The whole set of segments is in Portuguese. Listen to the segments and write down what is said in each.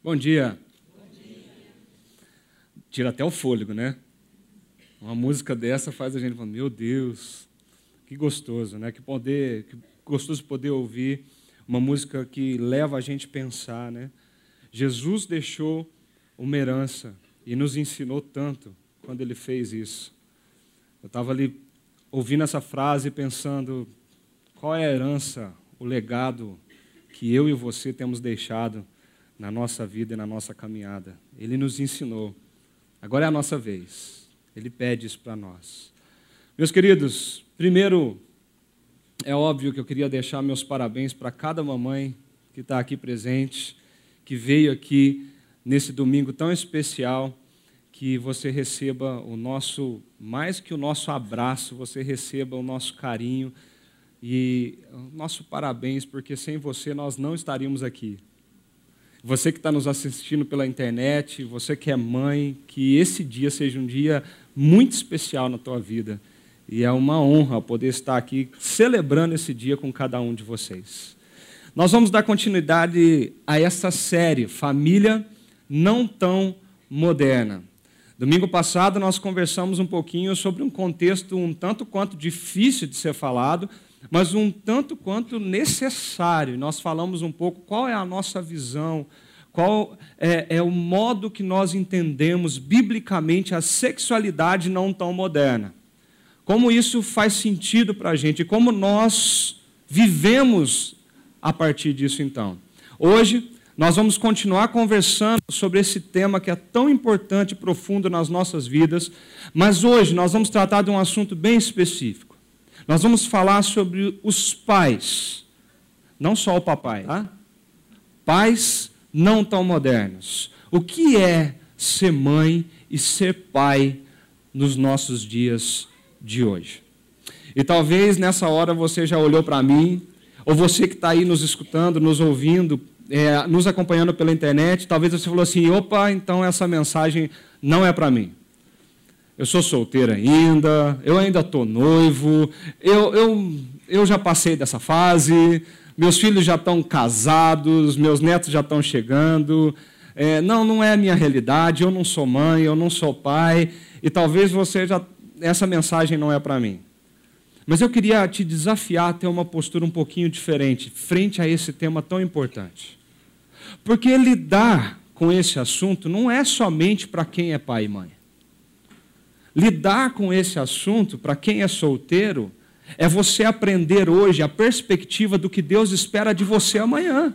Bom dia. Tira até o fôlego, né? Uma música dessa faz a gente falar, meu Deus, que gostoso, né? Que poder, que gostoso poder ouvir uma música que leva a gente a pensar, né? Jesus deixou uma herança e nos ensinou tanto quando ele fez isso. Eu estava ali ouvindo essa frase pensando qual é a herança, o legado que eu e você temos deixado na nossa vida e na nossa caminhada. Ele nos ensinou. Agora é a nossa vez. Ele pede isso para nós. Meus queridos, primeiro, é óbvio que eu queria deixar meus parabéns para cada mamãe que está aqui presente, que veio aqui nesse domingo tão especial, que você receba o nosso, mais que o nosso abraço, você receba o nosso carinho e o nosso parabéns, porque sem você nós não estaríamos aqui. Você que está nos assistindo pela internet, você que é mãe, que esse dia seja um dia muito especial na tua vida. E é uma honra poder estar aqui celebrando esse dia com cada um de vocês. Nós vamos dar continuidade a essa série, Família Não Tão Moderna. Domingo passado nós conversamos um pouquinho sobre um contexto um tanto quanto difícil de ser falado, mas um tanto quanto necessário. Nós falamos um pouco qual é a nossa visão, qual é, é, o modo que nós entendemos biblicamente a sexualidade não tão moderna. Como isso faz sentido para a gente, como nós vivemos a partir disso então. Hoje, nós vamos continuar conversando sobre esse tema que é tão importante e profundo nas nossas vidas, mas hoje nós vamos tratar de um assunto bem específico. Nós vamos falar sobre os pais, não só o papai, tá? Pais não tão modernos. O que é ser mãe e ser pai nos nossos dias de hoje? E talvez nessa hora você já olhou para mim, ou você que está aí nos escutando, nos ouvindo, é, nos acompanhando pela internet, talvez você falou assim: opa, então essa mensagem não é para mim eu sou solteiro ainda, eu ainda estou noivo, eu, eu, eu já passei dessa fase, meus filhos já estão casados, meus netos já estão chegando. É, não, não é a minha realidade, eu não sou mãe, eu não sou pai, e talvez você já. Essa mensagem não é para mim. Mas eu queria te desafiar a ter uma postura um pouquinho diferente frente a esse tema tão importante. Porque lidar com esse assunto não é somente para quem é pai e mãe. Lidar com esse assunto, para quem é solteiro, é você aprender hoje a perspectiva do que Deus espera de você amanhã.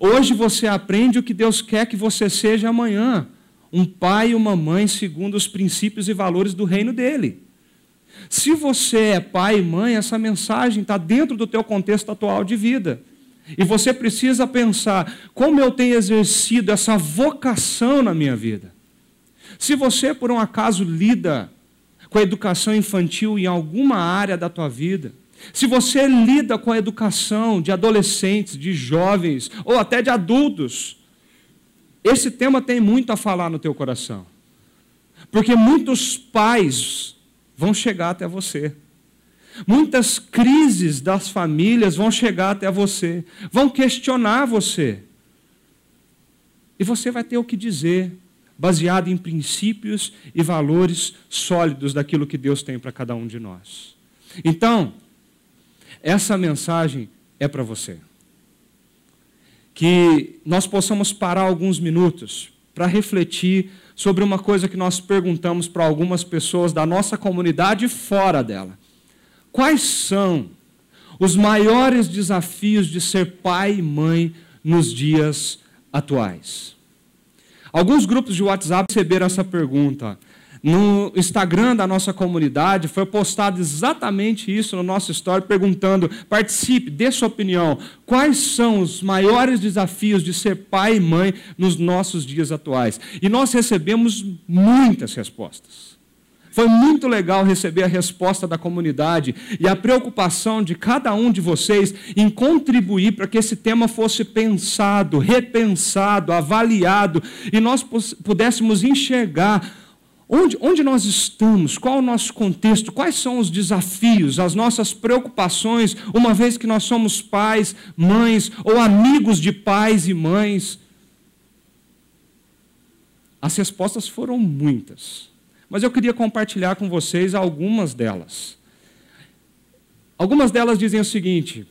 Hoje você aprende o que Deus quer que você seja amanhã. Um pai e uma mãe segundo os princípios e valores do reino dele. Se você é pai e mãe, essa mensagem está dentro do teu contexto atual de vida. E você precisa pensar como eu tenho exercido essa vocação na minha vida. Se você, por um acaso, lida com a educação infantil em alguma área da tua vida, se você lida com a educação de adolescentes, de jovens ou até de adultos, esse tema tem muito a falar no teu coração. Porque muitos pais vão chegar até você. Muitas crises das famílias vão chegar até você, vão questionar você. E você vai ter o que dizer, baseado em princípios e valores sólidos daquilo que Deus tem para cada um de nós. Então, essa mensagem é para você. Que nós possamos parar alguns minutos para refletir sobre uma coisa que nós perguntamos para algumas pessoas da nossa comunidade e fora dela. Quais são os maiores desafios de ser pai e mãe nos dias atuais? Alguns grupos de WhatsApp receberam essa pergunta. No Instagram da nossa comunidade foi postado exatamente isso no nosso story, perguntando: participe, dê sua opinião. Quais são os maiores desafios de ser pai e mãe nos nossos dias atuais? E nós recebemos muitas respostas. Foi muito legal receber a resposta da comunidade e a preocupação de cada um de vocês em contribuir para que esse tema fosse pensado, repensado, avaliado e nós pudéssemos enxergar onde, onde nós estamos, qual o nosso contexto, quais são os desafios, as nossas preocupações, uma vez que nós somos pais, mães ou amigos de pais e mães. As respostas foram muitas, mas eu queria compartilhar com vocês algumas delas. Algumas delas dizem o seguinte: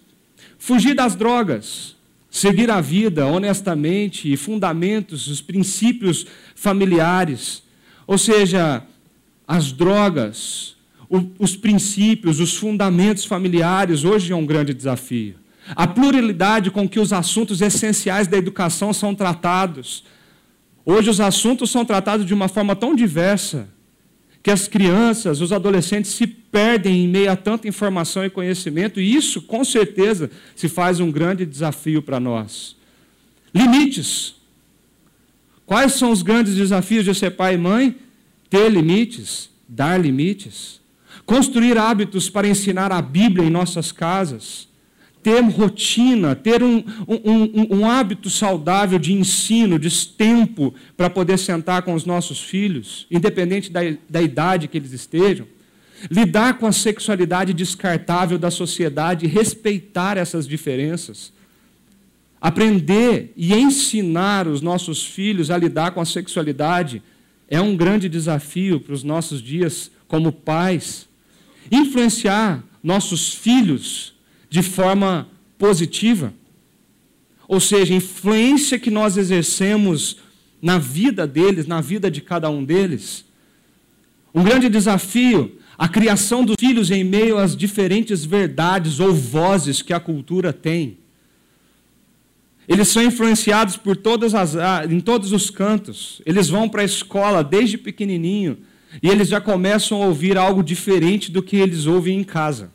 fugir das drogas, seguir a vida honestamente e fundamentos, os princípios familiares, ou seja, as drogas, os princípios, os fundamentos familiares, hoje é um grande desafio. A pluralidade com que os assuntos essenciais da educação são tratados. Hoje os assuntos são tratados de uma forma tão diversa que as crianças, os adolescentes se perdem em meio a tanta informação e conhecimento, e isso, com certeza, se faz um grande desafio para nós. Limites. Quais são os grandes desafios de ser pai e mãe? Ter limites, dar limites. Construir hábitos para ensinar a Bíblia em nossas casas ter rotina, ter um, um, um, um hábito saudável de ensino, de tempo para poder sentar com os nossos filhos, independente da, da idade que eles estejam. Lidar com a sexualidade descartável da sociedade, respeitar essas diferenças. Aprender e ensinar os nossos filhos a lidar com a sexualidade é um grande desafio para os nossos dias como pais. Influenciar nossos filhos de forma positiva. Ou seja, a influência que nós exercemos na vida deles, na vida de cada um deles. Um grande desafio, a criação dos filhos em meio às diferentes verdades ou vozes que a cultura tem. Eles são influenciados por todas as, em todos os cantos. Eles vão para a escola desde pequenininho e eles já começam a ouvir algo diferente do que eles ouvem em casa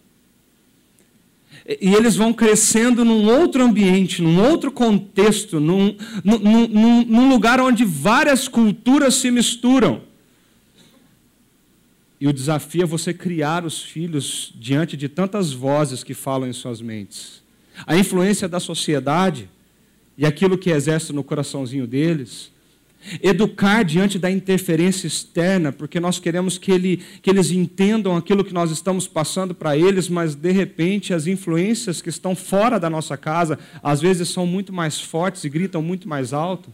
e eles vão crescendo num outro ambiente, num outro contexto, num, num, num, num, lugar onde várias culturas se misturam. E o desafio é você criar os filhos diante de tantas vozes que falam em suas mentes. A influência da sociedade e aquilo que exerce no coraçãozinho deles Educar diante da interferência externa, porque nós queremos que, ele, que eles entendam aquilo que nós estamos passando para eles, mas de repente as influências que estão fora da nossa casa, às vezes são muito mais fortes e gritam muito mais alto.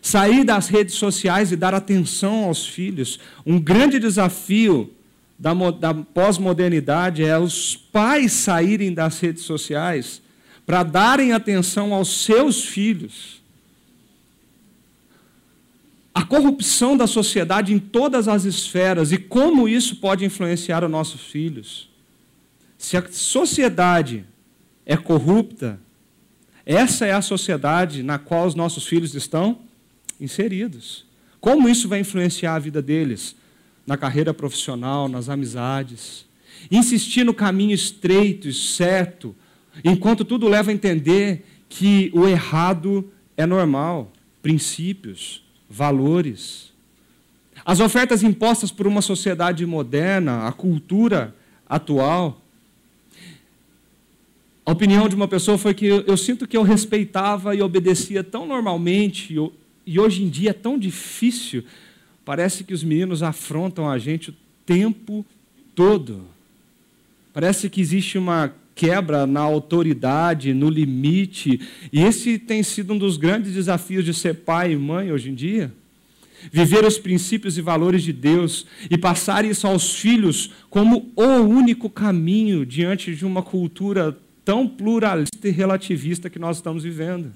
Sair das redes sociais e dar atenção aos filhos. Um grande desafio da, da pós-modernidade é os pais saírem das redes sociais para darem atenção aos seus filhos a corrupção da sociedade em todas as esferas e como isso pode influenciar os nossos filhos. Se a sociedade é corrupta, essa é a sociedade na qual os nossos filhos estão inseridos. Como isso vai influenciar a vida deles na carreira profissional, nas amizades? Insistir no caminho estreito e certo, enquanto tudo leva a entender que o errado é normal, princípios valores. As ofertas impostas por uma sociedade moderna, a cultura atual. A opinião de uma pessoa foi que eu, sinto que eu respeitava e obedecia tão normalmente, e hoje em dia é tão difícil. Parece que os meninos afrontam a gente o tempo todo. Parece que existe uma quebra na autoridade, no limite. E esse tem sido um dos grandes desafios de ser pai e mãe hoje em dia. Viver os princípios e valores de Deus e passar isso aos filhos como o único caminho diante de uma cultura tão pluralista e relativista que nós estamos vivendo.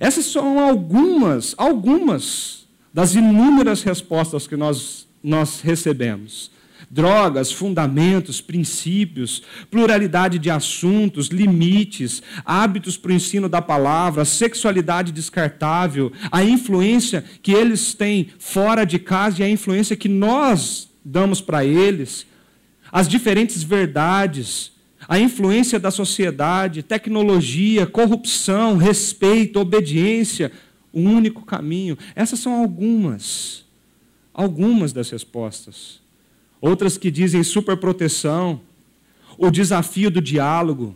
Essas são algumas, algumas das inúmeras respostas que nós, nós recebemos drogas, fundamentos, princípios, pluralidade de assuntos, limites, hábitos para o ensino da palavra, sexualidade descartável, a influência que eles têm fora de casa e a influência que nós damos para eles, as diferentes verdades, a influência da sociedade, tecnologia, corrupção, respeito, obediência, o um único caminho. Essas são algumas, algumas das respostas outras que dizem superproteção, o desafio do diálogo,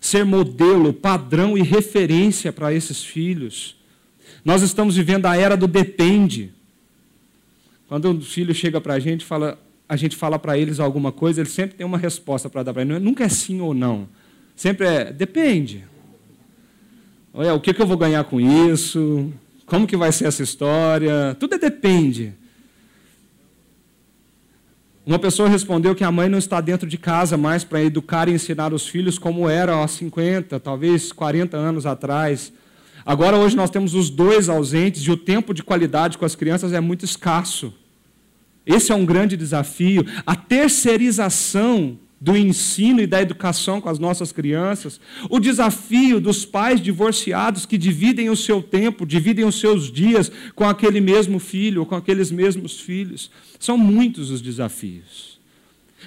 ser modelo, padrão e referência para esses filhos. Nós estamos vivendo a era do depende. Quando um filho chega para a gente, fala, a gente fala para eles alguma coisa, eles sempre têm uma resposta para dar para eles. Nunca é sim ou não. Sempre é depende. Olha, o que, que eu vou ganhar com isso? Como que vai ser essa história? Tudo é depende. Uma pessoa respondeu que a mãe não está dentro de casa mais para educar e ensinar os filhos como era há 50, talvez 40 anos atrás. Agora, hoje, nós temos os dois ausentes e o tempo de qualidade com as crianças é muito escasso. Esse é um grande desafio. A terceirização do ensino e da educação com as nossas crianças, o desafio dos pais divorciados que dividem o seu tempo, dividem os seus dias com aquele mesmo filho ou com aqueles mesmos filhos. São muitos os desafios.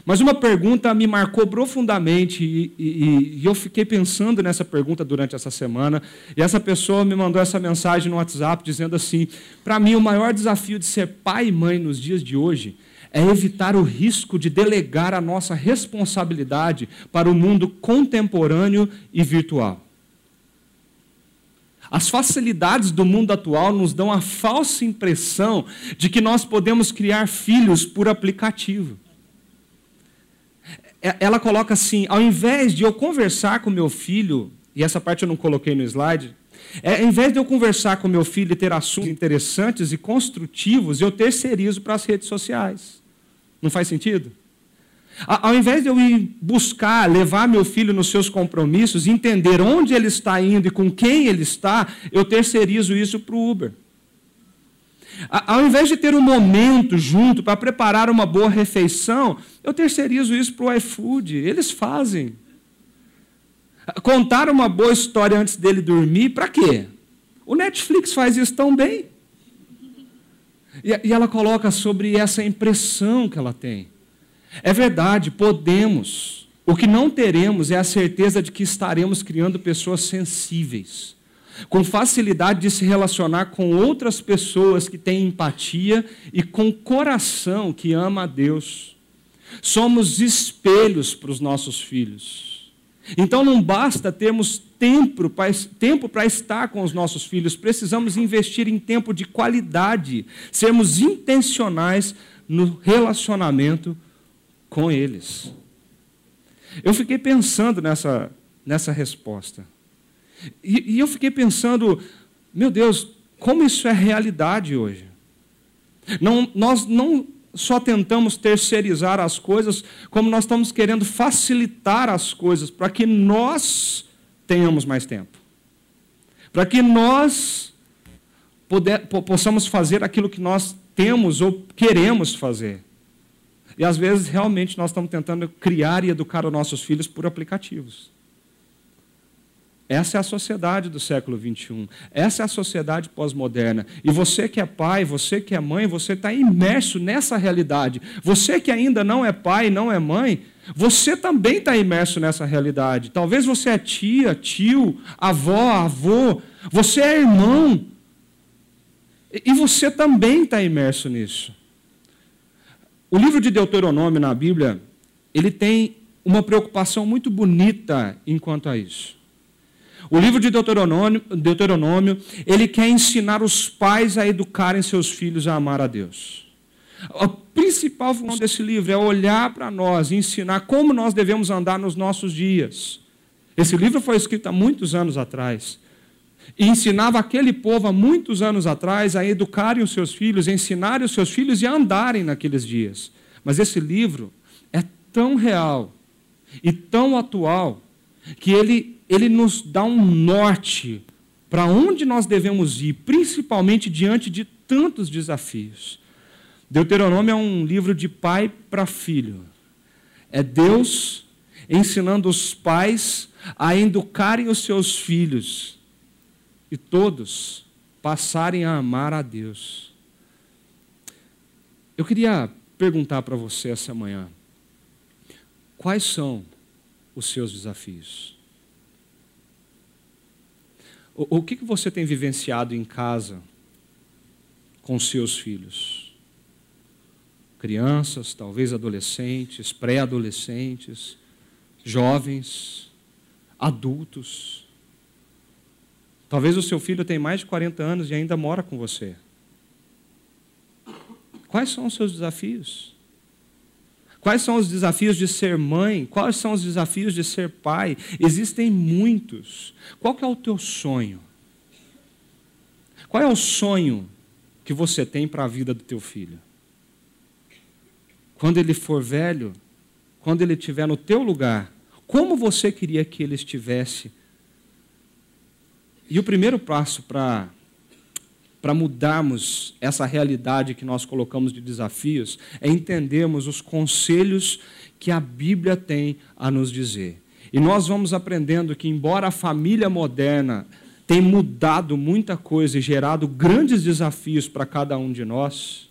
Mas uma pergunta me marcou profundamente e, e, e, eu fiquei pensando nessa pergunta durante essa semana. E essa pessoa me mandou essa mensagem no WhatsApp dizendo assim: para mim, o maior desafio de ser pai e mãe nos dias de hoje é evitar o risco de delegar a nossa responsabilidade para o mundo contemporâneo e virtual. As facilidades do mundo atual nos dão a falsa impressão de que nós podemos criar filhos por aplicativo. É, ela coloca assim: ao invés de eu conversar com meu filho, e essa parte eu não coloquei no slide, é, ao invés de eu conversar com meu filho e ter assuntos interessantes e construtivos, eu terceirizo para as redes sociais. Não faz sentido? Ao invés de eu ir buscar, levar meu filho nos seus compromissos, entender onde ele está indo e com quem ele está, eu terceirizo isso para o Uber. Ao invés de ter um momento junto para preparar uma boa refeição, eu terceirizo isso para o iFood. Eles fazem. Contar uma boa história antes dele dormir, para quê? O Netflix faz isso tão bem. E, ela coloca sobre essa impressão que ela tem. É verdade, podemos. O que não teremos é a certeza de que estaremos criando pessoas sensíveis, com facilidade de se relacionar com outras pessoas que têm empatia e com coração que ama a Deus. Somos espelhos para os nossos filhos. Então não basta termos tempo para tempo estar com os nossos filhos, precisamos investir em tempo de qualidade, sermos intencionais no relacionamento com eles. Eu fiquei pensando nessa, nessa resposta. E, e eu fiquei pensando, meu Deus, como isso é realidade hoje. Não, nós não só tentamos terceirizar as coisas, como nós estamos querendo facilitar as coisas para que nós tenhamos mais tempo. Para que nós possamos fazer aquilo que nós temos ou queremos fazer. E às vezes realmente nós estamos tentando criar e educar os nossos filhos por aplicativos. Essa é a sociedade do século 21. Essa é a sociedade pós-moderna. E você que é pai, você que é mãe, você está imerso nessa realidade. Você que ainda não é pai, não é mãe, você também está imerso nessa realidade. Talvez você é tia, tio, avó, avô, você é irmão. E você também está imerso nisso. O livro de Deuteronômio na Bíblia, ele tem uma preocupação muito bonita enquanto a isso. O livro de Deuteronômio, Deuteronômio, ele quer ensinar os pais a educarem seus filhos a amar a Deus. A principal função desse livro é olhar para nós e ensinar como nós devemos andar nos nossos dias. Esse livro foi escrito há muitos anos atrás. E ensinava aquele povo há muitos anos atrás a educarem os seus filhos, a ensinarem os seus filhos e a andarem naqueles dias. Mas esse livro é tão real e tão atual que ele ele nos dá um norte para onde nós devemos ir, principalmente diante de tantos desafios. Deuteronômio é um livro de pai para filho. É Deus ensinando os pais a educarem os seus filhos e todos passarem a amar a Deus. Eu queria perguntar para você essa manhã: quais são os seus desafios? O, o que, que você tem vivenciado em casa com seus filhos? Crianças, talvez adolescentes, pré-adolescentes, jovens, adultos. Talvez o seu filho tenha mais de 40 anos e ainda mora com você. Quais são os seus desafios? Quais são os desafios de ser mãe? Quais são os desafios de ser pai? Existem muitos. Qual é o teu sonho? Qual é o sonho que você tem para a vida do teu filho? Quando ele for velho, quando ele estiver no teu lugar, como você queria que ele estivesse? E o primeiro passo para para mudarmos essa realidade que nós colocamos de desafios é entendermos os conselhos que a Bíblia tem a nos dizer. E nós vamos aprendendo que, embora a família moderna tenha mudado muita coisa e gerado grandes desafios para cada um de nós,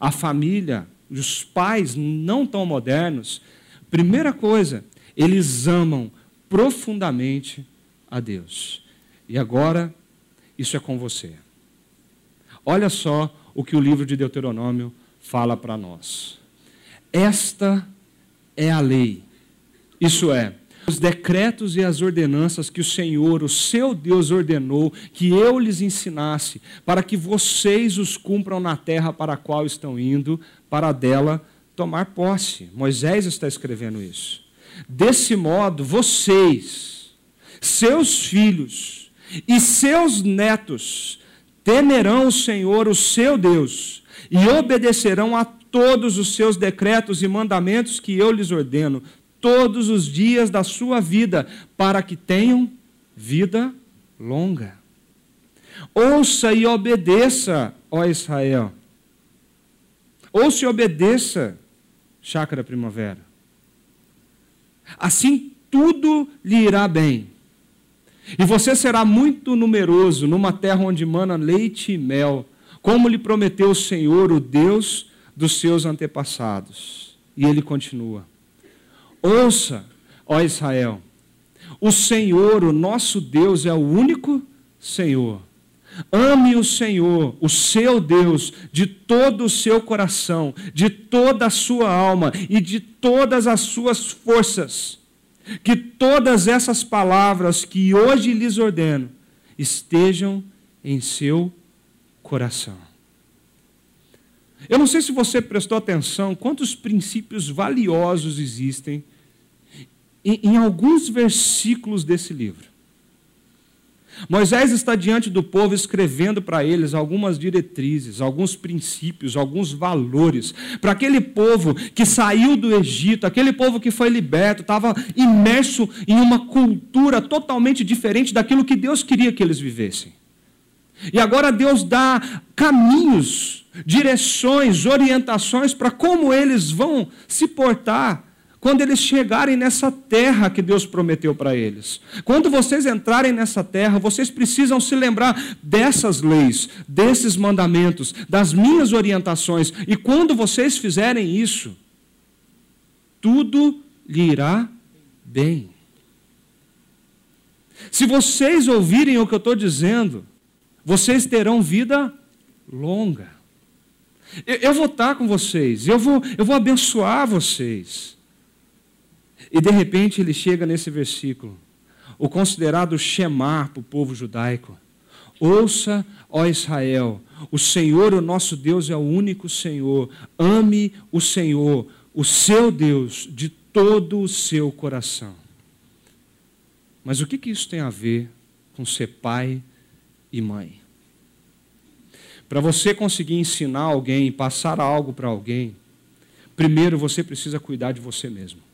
a família, os pais não tão modernos, primeira coisa, eles amam profundamente a Deus. E agora, isso é com você. Olha só o que o livro de Deuteronômio fala para nós. Esta é a lei. Isso é, os decretos e as ordenanças que o Senhor, o seu Deus, ordenou que eu lhes ensinasse, para que vocês os cumpram na terra para a qual estão indo, para dela tomar posse. Moisés está escrevendo isso. Desse modo, vocês, seus filhos e seus netos temerão o Senhor, o seu Deus, e obedecerão a todos os seus decretos e mandamentos que eu lhes ordeno, todos os dias da sua vida, para que tenham vida longa. Ouça e obedeça, ó Israel. Ouça e obedeça, chácara primavera. Assim tudo lhe irá bem. E você será muito numeroso numa terra onde mana leite e mel, como lhe prometeu o Senhor, o Deus dos seus antepassados. E ele continua. Ouça, ó Israel, o Senhor, o nosso Deus, é o único Senhor. Ame o Senhor, o seu Deus, de todo o seu coração, de toda a sua alma e de todas as suas forças. Que todas essas palavras que hoje lhes ordeno estejam em seu coração. Eu não sei se você prestou atenção quantos princípios valiosos existem em, em alguns versículos desse livro. Moisés está diante do povo escrevendo para eles algumas diretrizes, alguns princípios, alguns valores. Para aquele povo que saiu do Egito, aquele povo que foi liberto, estava imerso em uma cultura totalmente diferente daquilo que Deus queria que eles vivessem. E agora Deus dá caminhos, direções, orientações para como eles vão se portar quando eles chegarem nessa terra que Deus prometeu para eles. Quando vocês entrarem nessa terra, vocês precisam se lembrar dessas leis, desses mandamentos, das minhas orientações. E quando vocês fizerem isso, tudo lhe irá bem. Se vocês ouvirem o que eu estou dizendo, vocês terão vida longa. Eu, eu, vou estar com vocês, eu vou, eu vou abençoar vocês. E de repente ele chega nesse versículo, o considerado Shemar para o povo judaico. Ouça, ó Israel, o Senhor, o nosso Deus, é o único Senhor. Ame o Senhor, o seu Deus, de todo o seu coração. Mas o que, que isso tem a ver com ser pai e mãe? Para você conseguir ensinar alguém, passar algo para alguém, primeiro você precisa cuidar de você mesmo.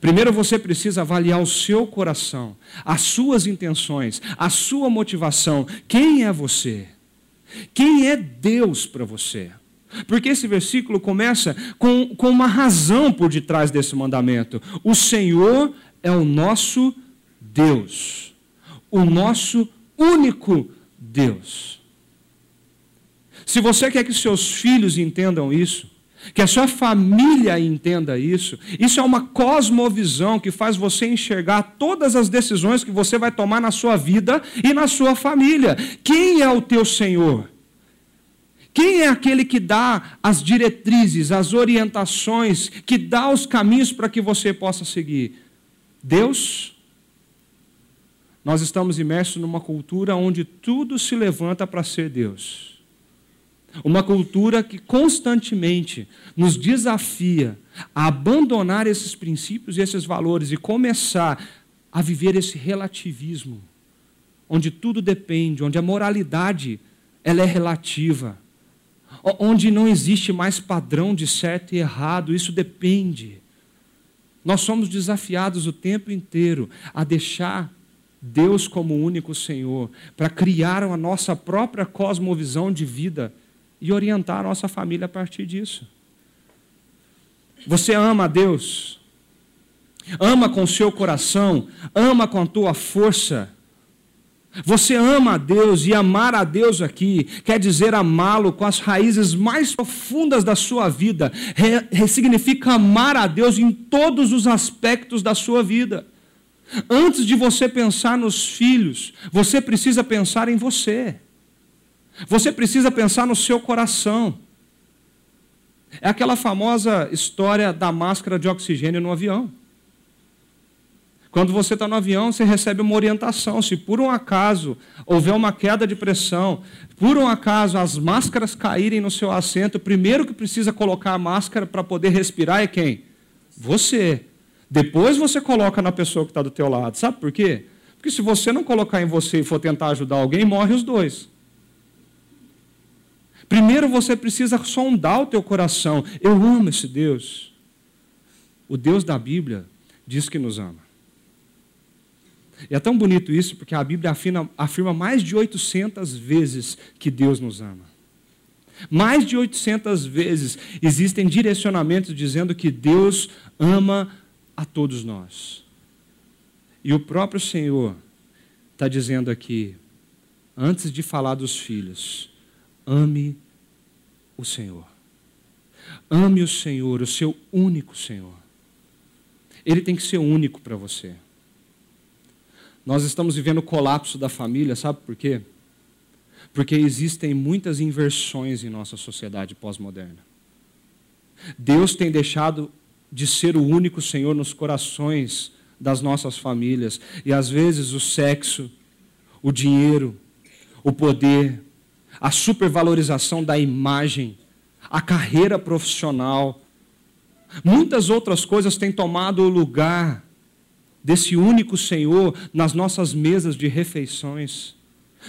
Primeiro você precisa avaliar o seu coração, as suas intenções, a sua motivação. Quem é você? Quem é Deus para você? Porque esse versículo começa com, com uma razão por detrás desse mandamento. O Senhor é o nosso Deus, o nosso único Deus. Se você quer que seus filhos entendam isso, que a sua família entenda isso. Isso é uma cosmovisão que faz você enxergar todas as decisões que você vai tomar na sua vida e na sua família. Quem é o teu Senhor? Quem é aquele que dá as diretrizes, as orientações, que dá os caminhos para que você possa seguir? Deus? Nós estamos imersos numa cultura onde tudo se levanta para ser Deus. Uma cultura que constantemente nos desafia a abandonar esses princípios e esses valores e começar a viver esse relativismo, onde tudo depende, onde a moralidade ela é relativa, onde não existe mais padrão de certo e errado, isso depende. Nós somos desafiados o tempo inteiro a deixar Deus como único Senhor, para criar a nossa própria cosmovisão de vida e orientar a nossa família a partir disso. Você ama a Deus? Ama com o seu coração, ama com a tua força. Você ama a Deus e amar a Deus aqui quer dizer amá-lo com as raízes mais profundas da sua vida. Significa amar a Deus em todos os aspectos da sua vida. Antes de você pensar nos filhos, você precisa pensar em você. Você precisa pensar no seu coração. É aquela famosa história da máscara de oxigênio no avião. Quando você está no avião, você recebe uma orientação. Se por um acaso houver uma queda de pressão, por um acaso as máscaras caírem no seu assento, o primeiro que precisa colocar a máscara para poder respirar é quem? Você. Depois você coloca na pessoa que está do teu lado. Sabe por quê? Porque se você não colocar em você e for tentar ajudar alguém, morre os dois. Primeiro você precisa sondar o teu coração. Eu amo esse Deus. O Deus da Bíblia diz que nos ama. E é tão bonito isso porque a Bíblia afirma, afirma mais de 800 vezes que Deus nos ama. Mais de 800 vezes existem direcionamentos dizendo que Deus ama a todos nós. E o próprio Senhor está dizendo aqui, antes de falar dos filhos, ame o Senhor. Ame o Senhor, o seu único Senhor. Ele tem que ser único para você. Nós estamos vivendo o colapso da família, sabe por quê? Porque existem muitas inversões em nossa sociedade pós-moderna. Deus tem deixado de ser o único Senhor nos corações das nossas famílias. E às vezes o sexo, o dinheiro, o poder, a supervalorização da imagem, a carreira profissional, muitas outras coisas têm tomado o lugar desse único Senhor nas nossas mesas de refeições.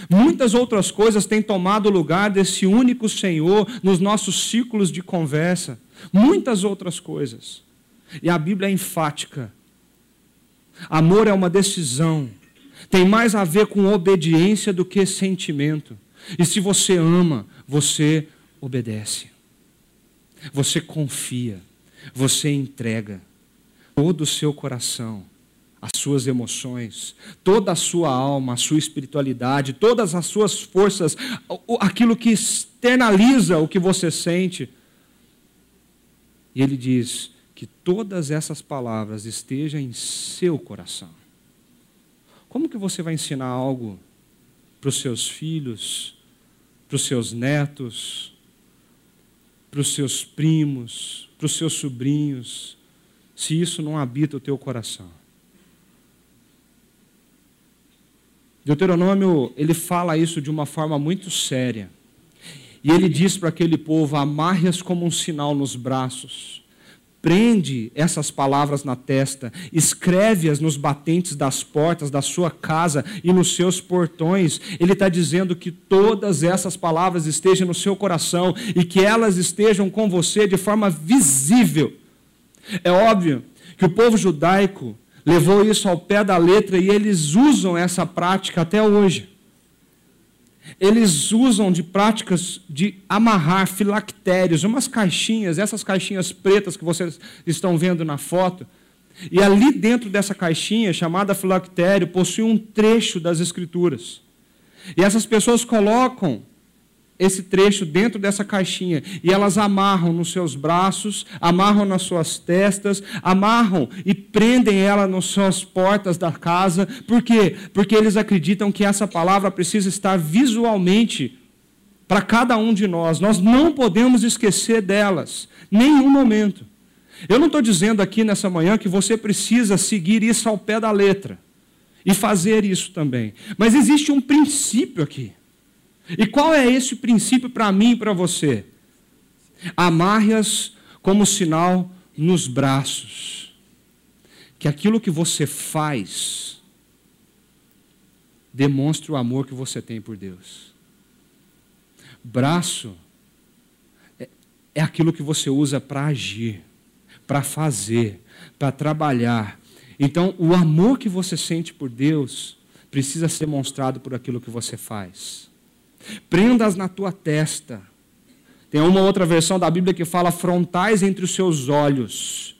Muitas outras coisas têm tomado o lugar desse único Senhor nos nossos círculos de conversa. Muitas outras coisas. E a Bíblia é enfática. Amor é uma decisão. Tem mais a ver com obediência do que sentimento. E se você ama, você obedece. Você confia. Você entrega todo o seu coração as suas emoções, toda a sua alma, a sua espiritualidade, todas as suas forças, aquilo que externaliza o que você sente. E ele diz que todas essas palavras estejam em seu coração. Como que você vai ensinar algo para os seus filhos, para os seus netos, para os seus primos, para os seus sobrinhos, se isso não habita o teu coração? Deuteronômio, ele fala isso de uma forma muito séria. E ele diz para aquele povo: amarre-as como um sinal nos braços. Prende essas palavras na testa, escreve-as nos batentes das portas da sua casa e nos seus portões. Ele está dizendo que todas essas palavras estejam no seu coração e que elas estejam com você de forma visível. É óbvio que o povo judaico levou isso ao pé da letra e eles usam essa prática até hoje. Eles usam de práticas de amarrar filactérios, umas caixinhas, essas caixinhas pretas que vocês estão vendo na foto. E ali dentro dessa caixinha, chamada filactério, possui um trecho das Escrituras. E essas pessoas colocam esse trecho dentro dessa caixinha e elas amarram nos seus braços, amarram nas suas testas, amarram e prendem ela nas suas portas da casa. Por quê? Porque eles acreditam que essa palavra precisa estar visualmente para cada um de nós. Nós não podemos esquecer delas, nenhum momento. Eu não estou dizendo aqui nessa manhã que você precisa seguir isso ao pé da letra e fazer isso também. Mas existe um princípio aqui. E qual é esse princípio para mim e para você? Amarre-as como sinal nos braços. Que aquilo que você faz demonstre o amor que você tem por Deus. Braço é, é aquilo que você usa para agir, para fazer, para trabalhar. Então, o amor que você sente por Deus precisa ser demonstrado por aquilo que você faz. Prendas na tua testa. Tem uma outra versão da Bíblia que fala frontais entre os seus olhos.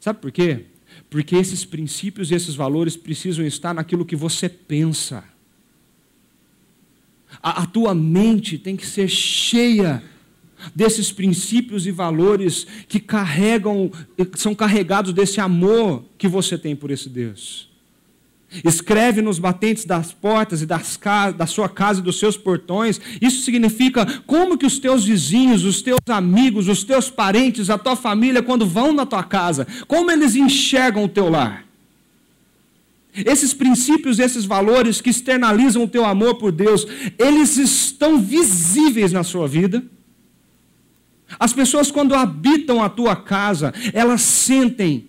Sabe por quê? Porque esses princípios e esses valores precisam estar naquilo que você pensa. A, a tua mente tem que ser cheia desses princípios e valores que carregam, são carregados desse amor que você tem por esse Deus. Escreve nos batentes das portas e das da sua casa e dos seus portões. Isso significa como que os teus vizinhos, os teus amigos, os teus parentes, a tua família, quando vão na tua casa, como eles enxergam o teu lar. Esses princípios, esses valores que externalizam o teu amor por Deus, eles estão visíveis na sua vida. As pessoas, quando habitam a tua casa, elas sentem,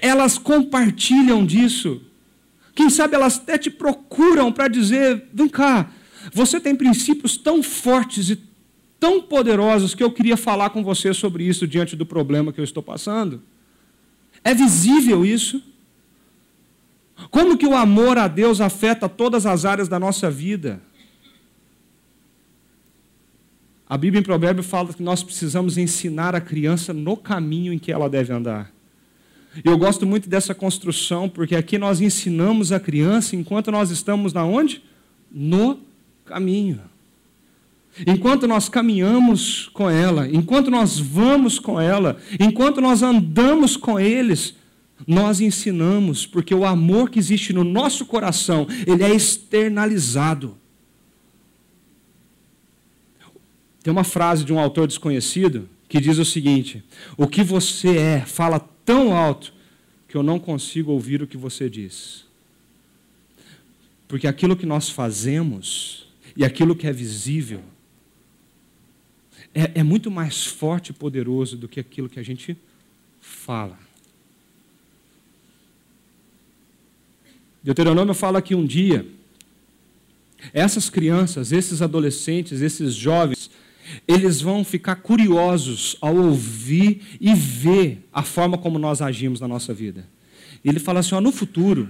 elas compartilham disso. Quem sabe elas até te procuram para dizer: vem cá, você tem princípios tão fortes e tão poderosos que eu queria falar com você sobre isso diante do problema que eu estou passando. É visível isso? Como que o amor a Deus afeta todas as áreas da nossa vida? A Bíblia em Provérbios fala que nós precisamos ensinar a criança no caminho em que ela deve andar. E eu gosto muito dessa construção, porque aqui nós ensinamos a criança enquanto nós estamos na onde? No caminho. Enquanto nós caminhamos com ela, enquanto nós vamos com ela, enquanto nós andamos com eles, nós ensinamos, porque o amor que existe no nosso coração, ele é externalizado. Tem uma frase de um autor desconhecido que diz o seguinte: O que você é fala tão alto que eu não consigo ouvir o que você diz. Porque aquilo que nós fazemos e aquilo que é visível é, é muito mais forte e poderoso do que aquilo que a gente fala. Deuteronômio fala que um dia, essas crianças, esses adolescentes, esses jovens, eles vão ficar curiosos ao ouvir e ver a forma como nós agimos na nossa vida. Ele fala assim: ó, no futuro,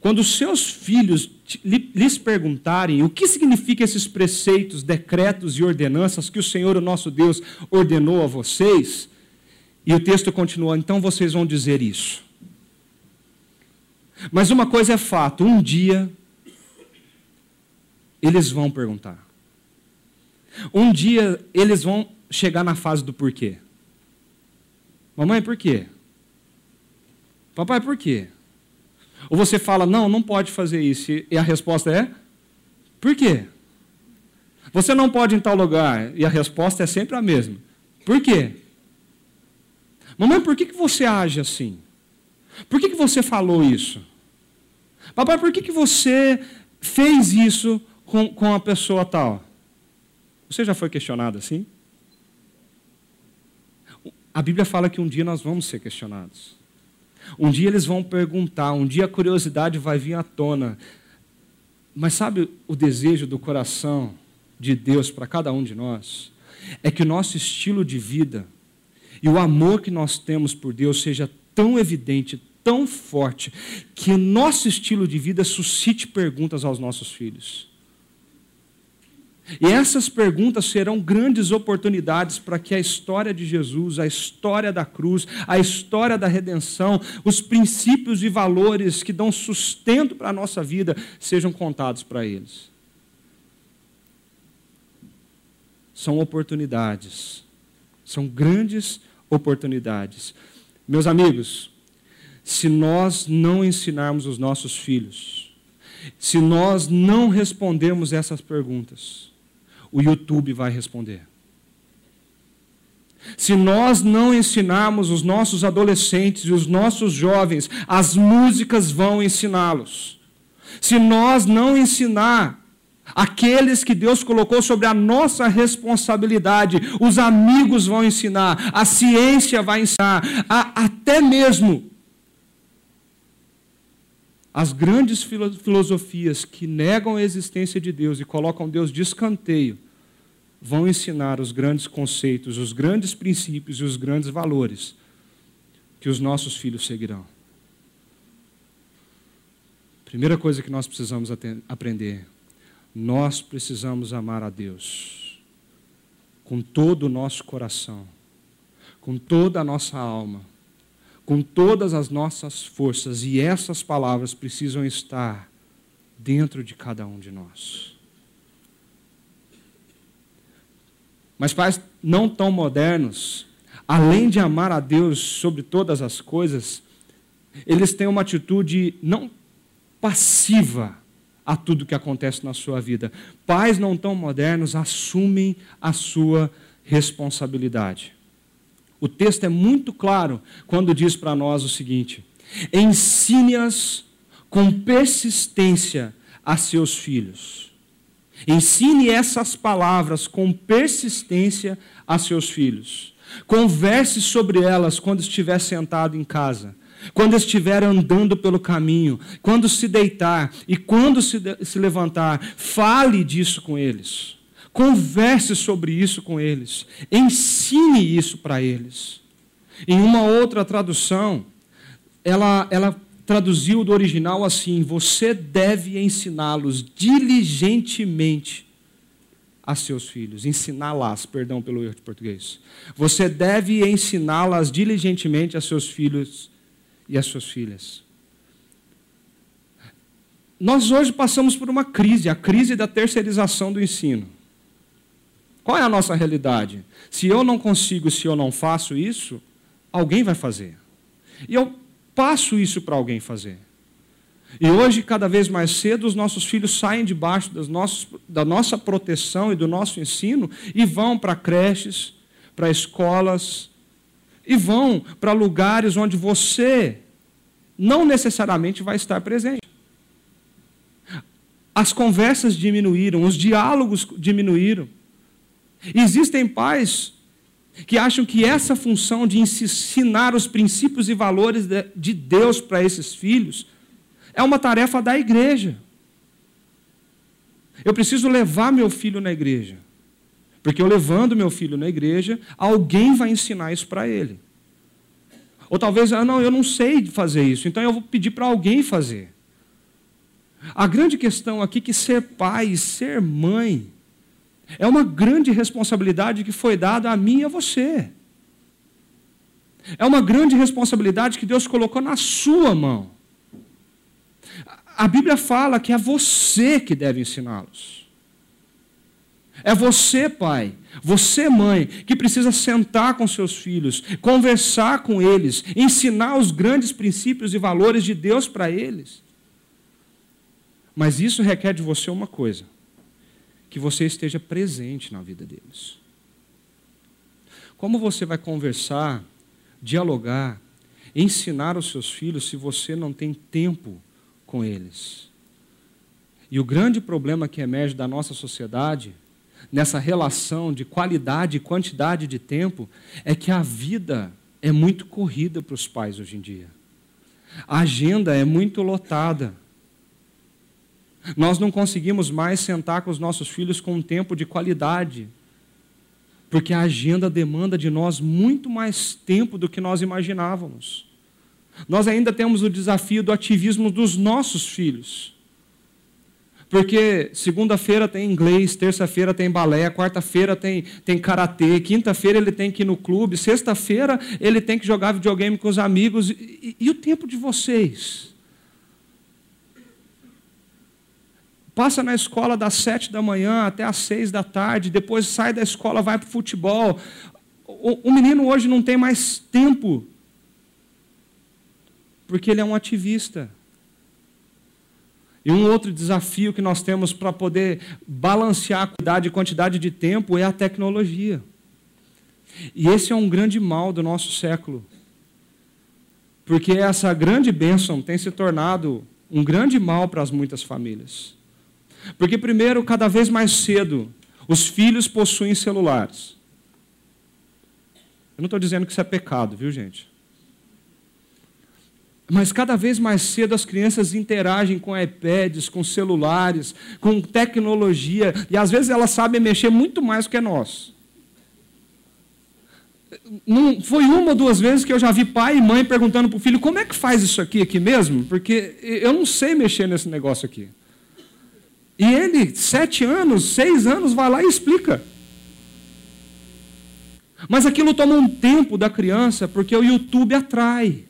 quando os seus filhos lhes perguntarem o que significam esses preceitos, decretos e ordenanças que o Senhor, o nosso Deus, ordenou a vocês, e o texto continua, então vocês vão dizer isso. Mas uma coisa é fato: um dia eles vão perguntar. Um dia eles vão chegar na fase do porquê. Mamãe, por quê? Papai, por quê? Ou você fala, não, não pode fazer isso. E a resposta é, por quê? Você não pode ir em tal lugar. E a resposta é sempre a mesma. Por quê? Mamãe, por que, que você age assim? Por que, que você falou isso? Papai, por que, que você fez isso com, com a pessoa tal? Você já foi questionado assim? A Bíblia fala que um dia nós vamos ser questionados. Um dia eles vão perguntar, um dia a curiosidade vai vir à tona. Mas sabe o desejo do coração de Deus para cada um de nós? É que o nosso estilo de vida e o amor que nós temos por Deus seja tão evidente, tão forte, que o nosso estilo de vida suscite perguntas aos nossos filhos. E essas perguntas serão grandes oportunidades para que a história de Jesus, a história da cruz, a história da redenção, os princípios e valores que dão sustento para a nossa vida sejam contados para eles. São oportunidades, são grandes oportunidades. Meus amigos, se nós não ensinarmos os nossos filhos, se nós não respondermos essas perguntas, o YouTube vai responder. Se nós não ensinarmos os nossos adolescentes e os nossos jovens, as músicas vão ensiná-los. Se nós não ensinar aqueles que Deus colocou sobre a nossa responsabilidade, os amigos vão ensinar, a ciência vai ensinar, a, até mesmo as grandes filosofias que negam a existência de Deus e colocam Deus de escanteio vão ensinar os grandes conceitos, os grandes princípios e os grandes valores que os nossos filhos seguirão. Primeira coisa que nós precisamos aprender: nós precisamos amar a Deus com todo o nosso coração, com toda a nossa alma, com todas as nossas forças, e essas palavras precisam estar dentro de cada um de nós. Mas pais não tão modernos, além de amar a Deus sobre todas as coisas, eles têm uma atitude não passiva a tudo que acontece na sua vida. Pais não tão modernos assumem a sua responsabilidade. O texto é muito claro quando diz para nós o seguinte: ensine-as com persistência a seus filhos. Ensine essas palavras com persistência a seus filhos. Converse sobre elas quando estiver sentado em casa, quando estiver andando pelo caminho, quando se deitar e quando se, se levantar. Fale disso com eles. Converse sobre isso com eles. Ensine isso para eles. Em uma outra tradução, ela, ela traduziu do original assim: Você deve ensiná-los diligentemente a seus filhos. Ensiná-las, perdão pelo erro de português. Você deve ensiná-las diligentemente a seus filhos e às suas filhas. Nós hoje passamos por uma crise, a crise da terceirização do ensino. Qual é a nossa realidade? Se eu não consigo, se eu não faço isso, alguém vai fazer. E eu passo isso para alguém fazer. E hoje, cada vez mais cedo, os nossos filhos saem debaixo da nossa proteção e do nosso ensino e vão para creches, para escolas, e vão para lugares onde você não necessariamente vai estar presente. As conversas diminuíram, os diálogos diminuíram. Existem pais que acham que essa função de ensinar os princípios e valores de Deus para esses filhos é uma tarefa da igreja. Eu preciso levar meu filho na igreja. Porque eu levando meu filho na igreja, alguém vai ensinar isso para ele. Ou talvez, ah, não, eu não sei fazer isso, então eu vou pedir para alguém fazer. A grande questão aqui é que ser pai ser mãe é uma grande responsabilidade que foi dada a mim e a você. É uma grande responsabilidade que Deus colocou na sua mão. A Bíblia fala que é você que deve ensiná-los. É você, pai, você, mãe, que precisa sentar com seus filhos, conversar com eles, ensinar os grandes princípios e valores de Deus para eles. Mas isso requer de você uma coisa: que você esteja presente na vida deles. Como você vai conversar, dialogar, ensinar os seus filhos se você não tem tempo com eles? E o grande problema que emerge da nossa sociedade, nessa relação de qualidade e quantidade de tempo, é que a vida é muito corrida para os pais hoje em dia. A agenda é muito lotada. Nós não conseguimos mais sentar com os nossos filhos com um tempo de qualidade, porque a agenda demanda de nós muito mais tempo do que nós imaginávamos. Nós ainda temos o desafio do ativismo dos nossos filhos. Porque segunda-feira tem inglês, terça-feira tem balé, quarta-feira tem, tem karatê, quinta-feira ele tem que ir no clube, sexta-feira ele tem que jogar videogame com os amigos. E, e, e o tempo de vocês? Passa na escola das sete da manhã até às seis da tarde, depois sai da escola, vai para o futebol. O, menino hoje não tem mais tempo, porque ele é um ativista. E um outro desafio que nós temos para poder balancear a quantidade e quantidade de tempo é a tecnologia. E esse é um grande mal do nosso século. Porque essa grande bênção tem se tornado um grande mal para as muitas famílias. Porque, primeiro, cada vez mais cedo, os filhos possuem celulares. Eu não estou dizendo que isso é pecado, viu, gente? Mas cada vez mais cedo as crianças interagem com iPads, com celulares, com tecnologia, e às vezes elas sabem mexer muito mais do que nós. Não, foi uma ou duas vezes que eu já vi pai e mãe perguntando para o filho: como é que faz isso aqui, aqui mesmo? Porque eu não sei mexer nesse negócio aqui. E ele, sete anos, seis anos, vai lá e explica. Mas aquilo toma um tempo da criança, porque o YouTube atrai.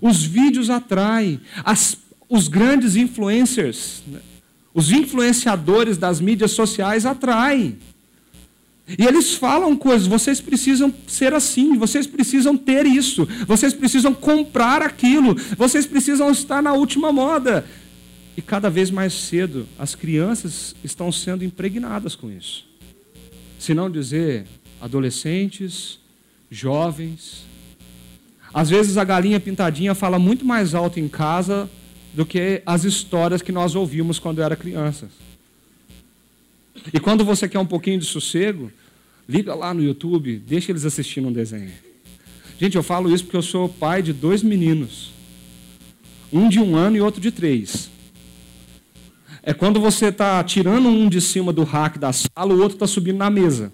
Os vídeos atraem. As, os grandes influencers, né? os influenciadores das mídias sociais atraem. E eles falam coisas, vocês precisam ser assim, vocês precisam ter isso, vocês precisam comprar aquilo, vocês precisam estar na última moda. E cada vez mais cedo, as crianças estão sendo impregnadas com isso. Se não dizer adolescentes, jovens. Às vezes a galinha pintadinha fala muito mais alto em casa do que as histórias que nós ouvimos quando era crianças. E quando você quer um pouquinho de sossego, liga lá no YouTube, deixa eles assistindo um desenho. Gente, eu falo isso porque eu sou pai de dois meninos. Um de um ano e outro de três. É quando você está tirando um de cima do rack da sala, o outro está subindo na mesa.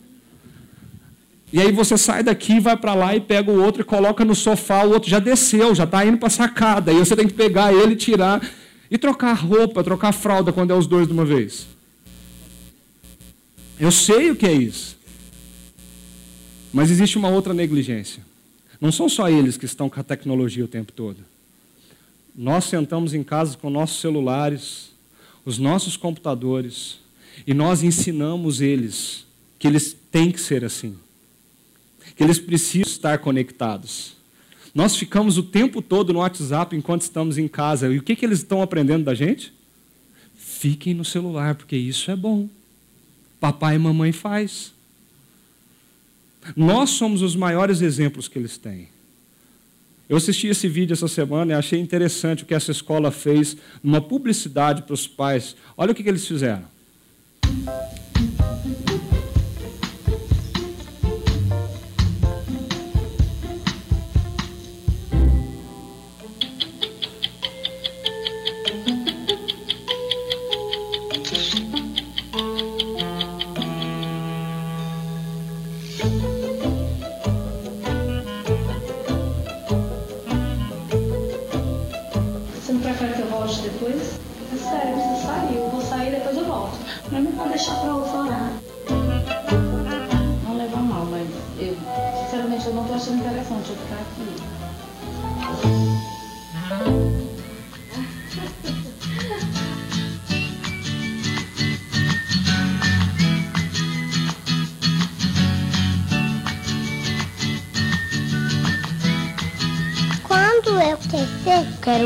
E aí você sai daqui, vai para lá e pega o outro e coloca no sofá, o outro já desceu, já está indo para a sacada. Aí você tem que pegar ele, tirar e trocar roupa, trocar fralda quando é os dois de uma vez. Eu sei o que é isso. Mas existe uma outra negligência. Não são só eles que estão com a tecnologia o tempo todo. Nós sentamos em casa com nossos celulares, os nossos computadores, e nós ensinamos eles que eles têm que ser assim, que eles precisam estar conectados. Nós ficamos o tempo todo no WhatsApp enquanto estamos em casa, e o que, que eles estão aprendendo da gente? Fiquem no celular, porque isso é bom papai e mamãe faz. Nós somos os maiores exemplos que eles têm. Eu assisti esse vídeo essa semana e achei interessante o que essa escola fez numa publicidade para os pais. Olha o que, que eles fizeram. Quero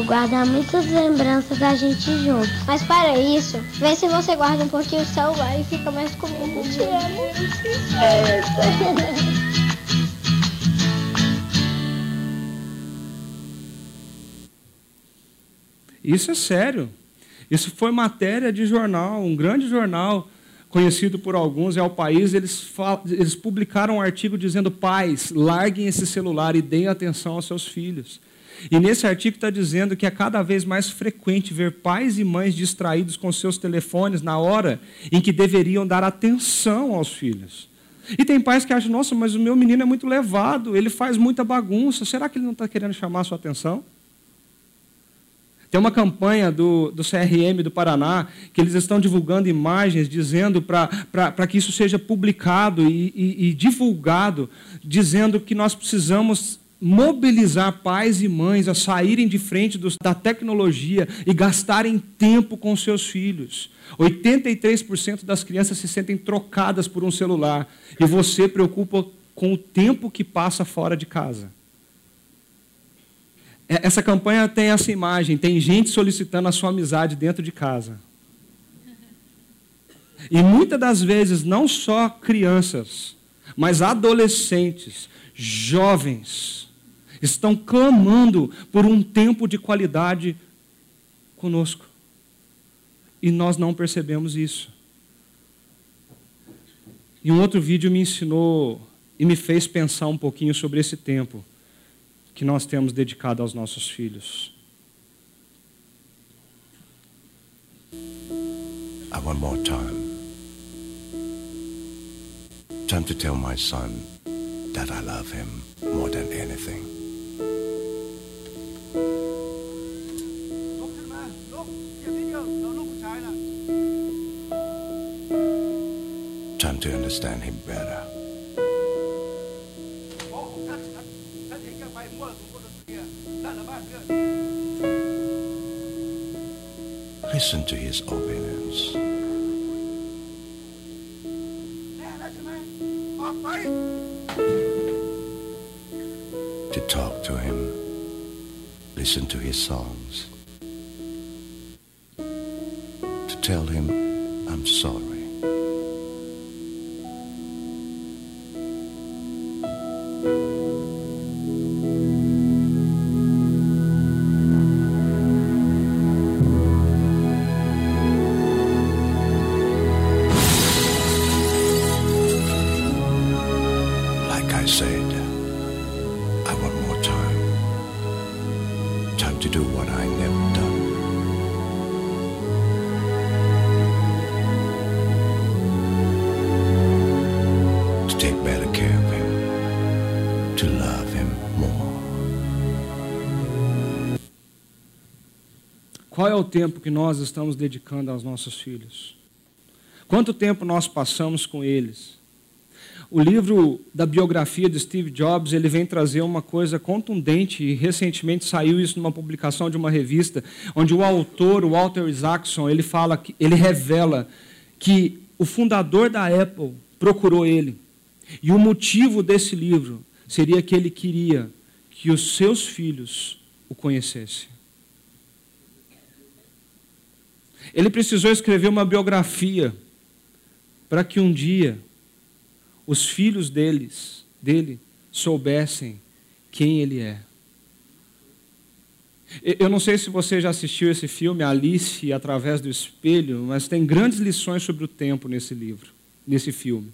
guardar muitas lembranças da gente junto. Mas para isso, vê se você guarda um pouquinho o celular e fica mais comigo. Te amo. Isso é sério. Isso foi matéria de jornal, um grande jornal conhecido por alguns, é o país. Eles, eles publicaram um artigo dizendo: pais, larguem esse celular e deem atenção aos seus filhos. E nesse artigo está dizendo que é cada vez mais frequente ver pais e mães distraídos com seus telefones na hora em que deveriam dar atenção aos filhos. E tem pais que acham, nossa, mas o meu menino é muito levado, ele faz muita bagunça, será que ele não está querendo chamar a sua atenção? Tem uma campanha do, do CRM do Paraná que eles estão divulgando imagens, dizendo para que isso seja publicado e, e, e divulgado, dizendo que nós precisamos mobilizar pais e mães a saírem de frente dos, da tecnologia e gastarem tempo com seus filhos. 83% das crianças se sentem trocadas por um celular e você preocupa com o tempo que passa fora de casa. É, essa campanha tem essa imagem, tem gente solicitando a sua amizade dentro de casa. E muitas das vezes, não só crianças, mas adolescentes, jovens, estão clamando por um tempo de qualidade conosco. E nós não percebemos isso. E um outro vídeo me ensinou e me fez pensar um pouquinho sobre esse tempo. que nós temos dedicado aos nossos filhos. I want more time. Time to tell my son that I love him more than anything. Time to understand him better. Listen to his opinions. To him, listen to his songs. To tell him I'm sorry. É o tempo que nós estamos dedicando aos nossos filhos? Quanto tempo nós passamos com eles? O livro da biografia de Steve Jobs, ele vem trazer uma coisa contundente e recentemente saiu isso numa publicação de uma revista, onde o autor, o Walter Isaacson, ele fala que ele revela que o fundador da Apple procurou ele. E o motivo desse livro seria que ele queria que os seus filhos o conhecessem. Ele precisou escrever uma biografia para que um dia os filhos deles, dele soubessem quem ele é. Eu não sei se você já assistiu esse filme, Alice através do espelho, mas tem grandes lições sobre o tempo nesse livro, nesse filme.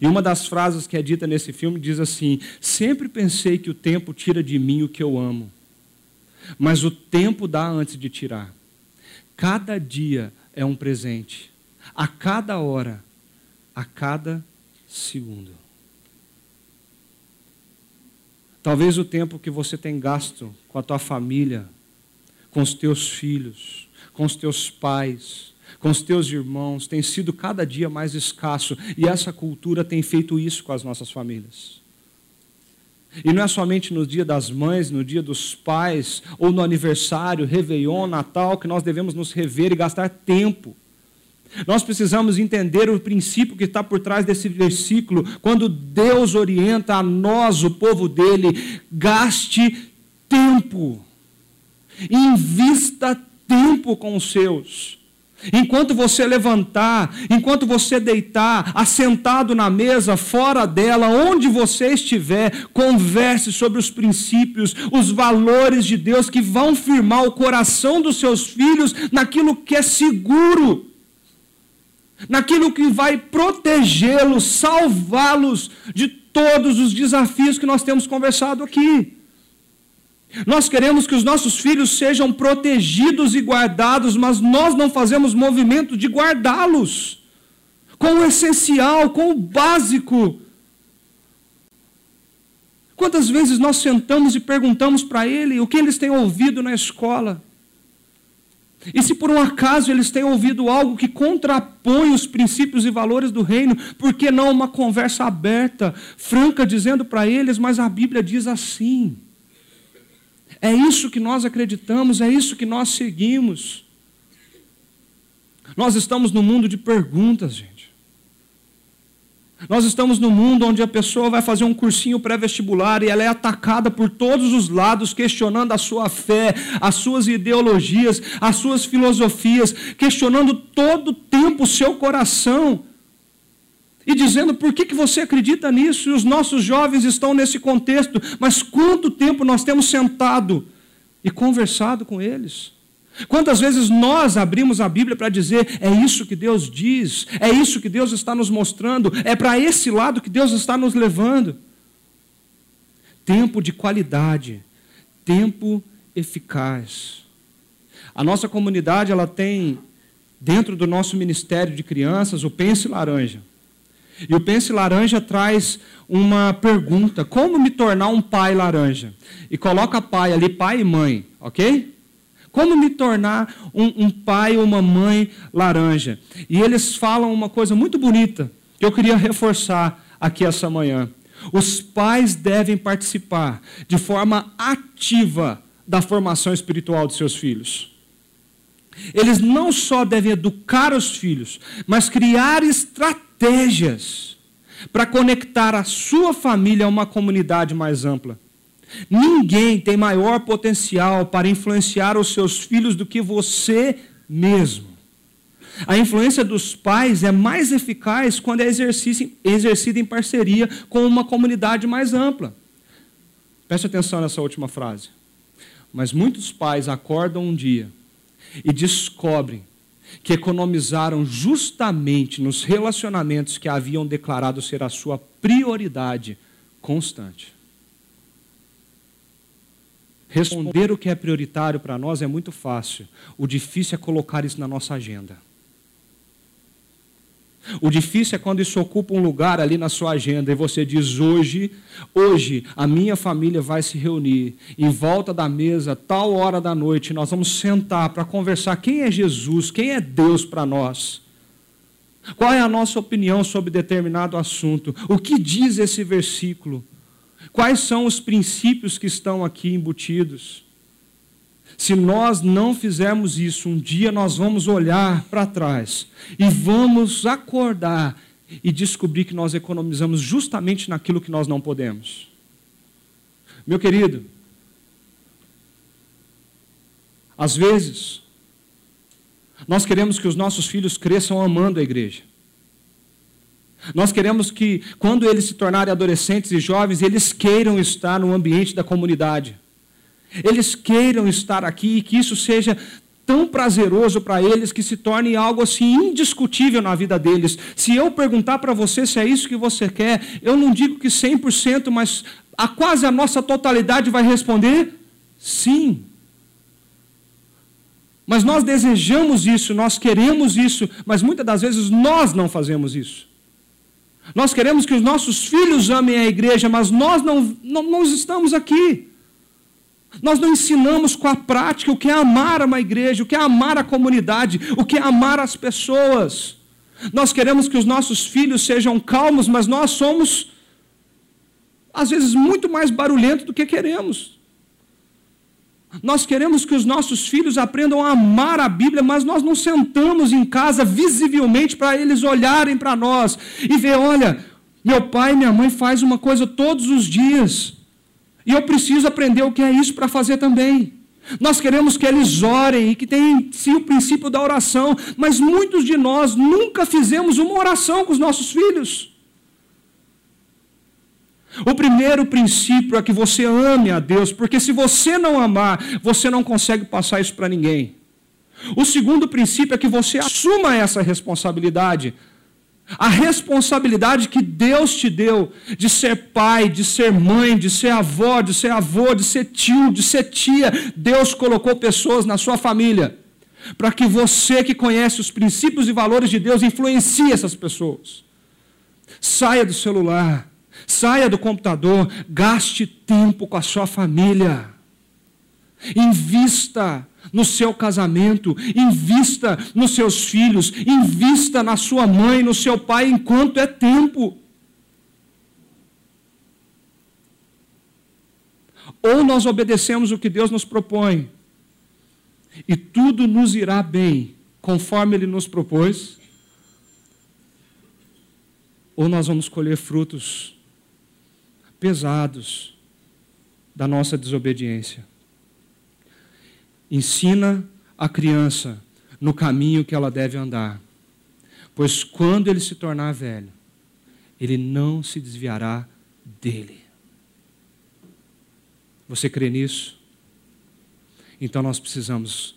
E uma das frases que é dita nesse filme diz assim: Sempre pensei que o tempo tira de mim o que eu amo, mas o tempo dá antes de tirar. Cada dia é um presente, a cada hora, a cada segundo. Talvez o tempo que você tem gasto com a tua família, com os teus filhos, com os teus pais, com os teus irmãos, tem sido cada dia mais escasso, e essa cultura tem feito isso com as nossas famílias. E não é somente no dia das mães, no dia dos pais, ou no aniversário, Réveillon, Natal, que nós devemos nos rever e gastar tempo. Nós precisamos entender o princípio que está por trás desse versículo, quando Deus orienta a nós, o povo dele, gaste tempo, invista tempo com os seus. Enquanto você levantar, enquanto você deitar, assentado na mesa, fora dela, onde você estiver, converse sobre os princípios, os valores de Deus que vão firmar o coração dos seus filhos naquilo que é seguro naquilo que vai protegê-los, salvá-los de todos os desafios que nós temos conversado aqui. Nós queremos que os nossos filhos sejam protegidos e guardados, mas nós não fazemos movimento de guardá-los com o essencial, com o básico. Quantas vezes nós sentamos e perguntamos para ele o que eles têm ouvido na escola? E se por um acaso eles têm ouvido algo que contrapõe os princípios e valores do reino, por que não uma conversa aberta, franca, dizendo para eles, mas a Bíblia diz assim? É isso que nós acreditamos, é isso que nós seguimos. Nós estamos no mundo de perguntas, gente. Nós estamos no mundo onde a pessoa vai fazer um cursinho pré-vestibular e ela é atacada por todos os lados, questionando a sua fé, as suas ideologias, as suas filosofias, questionando todo o tempo o seu coração e dizendo por que, que você acredita nisso, e os nossos jovens estão nesse contexto, mas quanto tempo nós temos sentado e conversado com eles? Quantas vezes nós abrimos a Bíblia para dizer, é isso que Deus diz, é isso que Deus está nos mostrando, é para esse lado que Deus está nos levando? tempo de qualidade, tempo eficaz. A nossa comunidade ela tem dentro do nosso ministério de crianças o Pense Laranja. E o Pense Laranja traz uma pergunta: como me tornar um pai laranja? E coloca pai ali, pai e mãe, ok? Como me tornar um, um pai ou uma mãe laranja? E eles falam uma coisa muito bonita que eu queria reforçar aqui essa manhã. Os pais devem participar de forma ativa da formação espiritual de seus filhos. Eles não só devem educar os filhos, mas criar estratégias para conectar a sua família a uma comunidade mais ampla. Ninguém tem maior potencial para influenciar os seus filhos do que você mesmo. A influência dos pais é mais eficaz quando é exercida em parceria com uma comunidade mais ampla. Preste atenção nessa última frase. Mas muitos pais acordam um dia e descobrem que economizaram justamente nos relacionamentos que haviam declarado ser a sua prioridade constante. Responder o que é prioritário para nós é muito fácil. O difícil é colocar isso na nossa agenda. O difícil é quando isso ocupa um lugar ali na sua agenda e você diz: hoje, hoje a minha família vai se reunir em volta da mesa, tal hora da noite, nós vamos sentar para conversar quem é Jesus, quem é Deus para nós. Qual é a nossa opinião sobre determinado assunto? O que diz esse versículo? Quais são os princípios que estão aqui embutidos? Se nós não fizermos isso, um dia nós vamos olhar para trás e vamos acordar e descobrir que nós economizamos justamente naquilo que nós não podemos. Meu querido, às vezes, nós queremos que os nossos filhos cresçam amando a igreja. Nós queremos que, quando eles se tornarem adolescentes e jovens, eles queiram estar no ambiente da comunidade eles queiram estar aqui e que isso seja tão prazeroso para eles que se torne algo assim indiscutível na vida deles. Se eu perguntar para você se é isso que você quer, eu não digo que 100%, mas a quase a nossa totalidade vai responder sim. Mas nós desejamos isso, nós queremos isso, mas muitas das vezes nós não fazemos isso. Nós queremos que os nossos filhos amem a igreja, mas nós não, não, não estamos aqui. Nós não ensinamos com a prática o que é amar uma igreja, o que é amar a comunidade, o que é amar as pessoas. Nós queremos que os nossos filhos sejam calmos, mas nós somos, às vezes, muito mais barulhentos do que queremos. Nós queremos que os nossos filhos aprendam a amar a Bíblia, mas nós não sentamos em casa visivelmente para eles olharem para nós e ver: olha, meu pai e minha mãe faz uma coisa todos os dias. E eu preciso aprender o que é isso para fazer também. Nós queremos que eles orem e que tenham sim o princípio da oração, mas muitos de nós nunca fizemos uma oração com os nossos filhos. O primeiro princípio é que você ame a Deus, porque se você não amar, você não consegue passar isso para ninguém. O segundo princípio é que você assuma essa responsabilidade. A responsabilidade que Deus te deu de ser pai, de ser mãe, de ser avó, de ser avô, de ser tio, de ser tia. Deus colocou pessoas na sua família para que você que conhece os princípios e valores de Deus influencie essas pessoas. Saia do celular, saia do computador, gaste tempo com a sua família. Invista no seu casamento, invista nos seus filhos, invista na sua mãe, no seu pai, enquanto é tempo. Ou nós obedecemos o que Deus nos propõe, e tudo nos irá bem, conforme Ele nos propôs, ou nós vamos colher frutos pesados da nossa desobediência. Ensina a criança no caminho que ela deve andar, pois quando ele se tornar velho, ele não se desviará dele. Você crê nisso? Então nós precisamos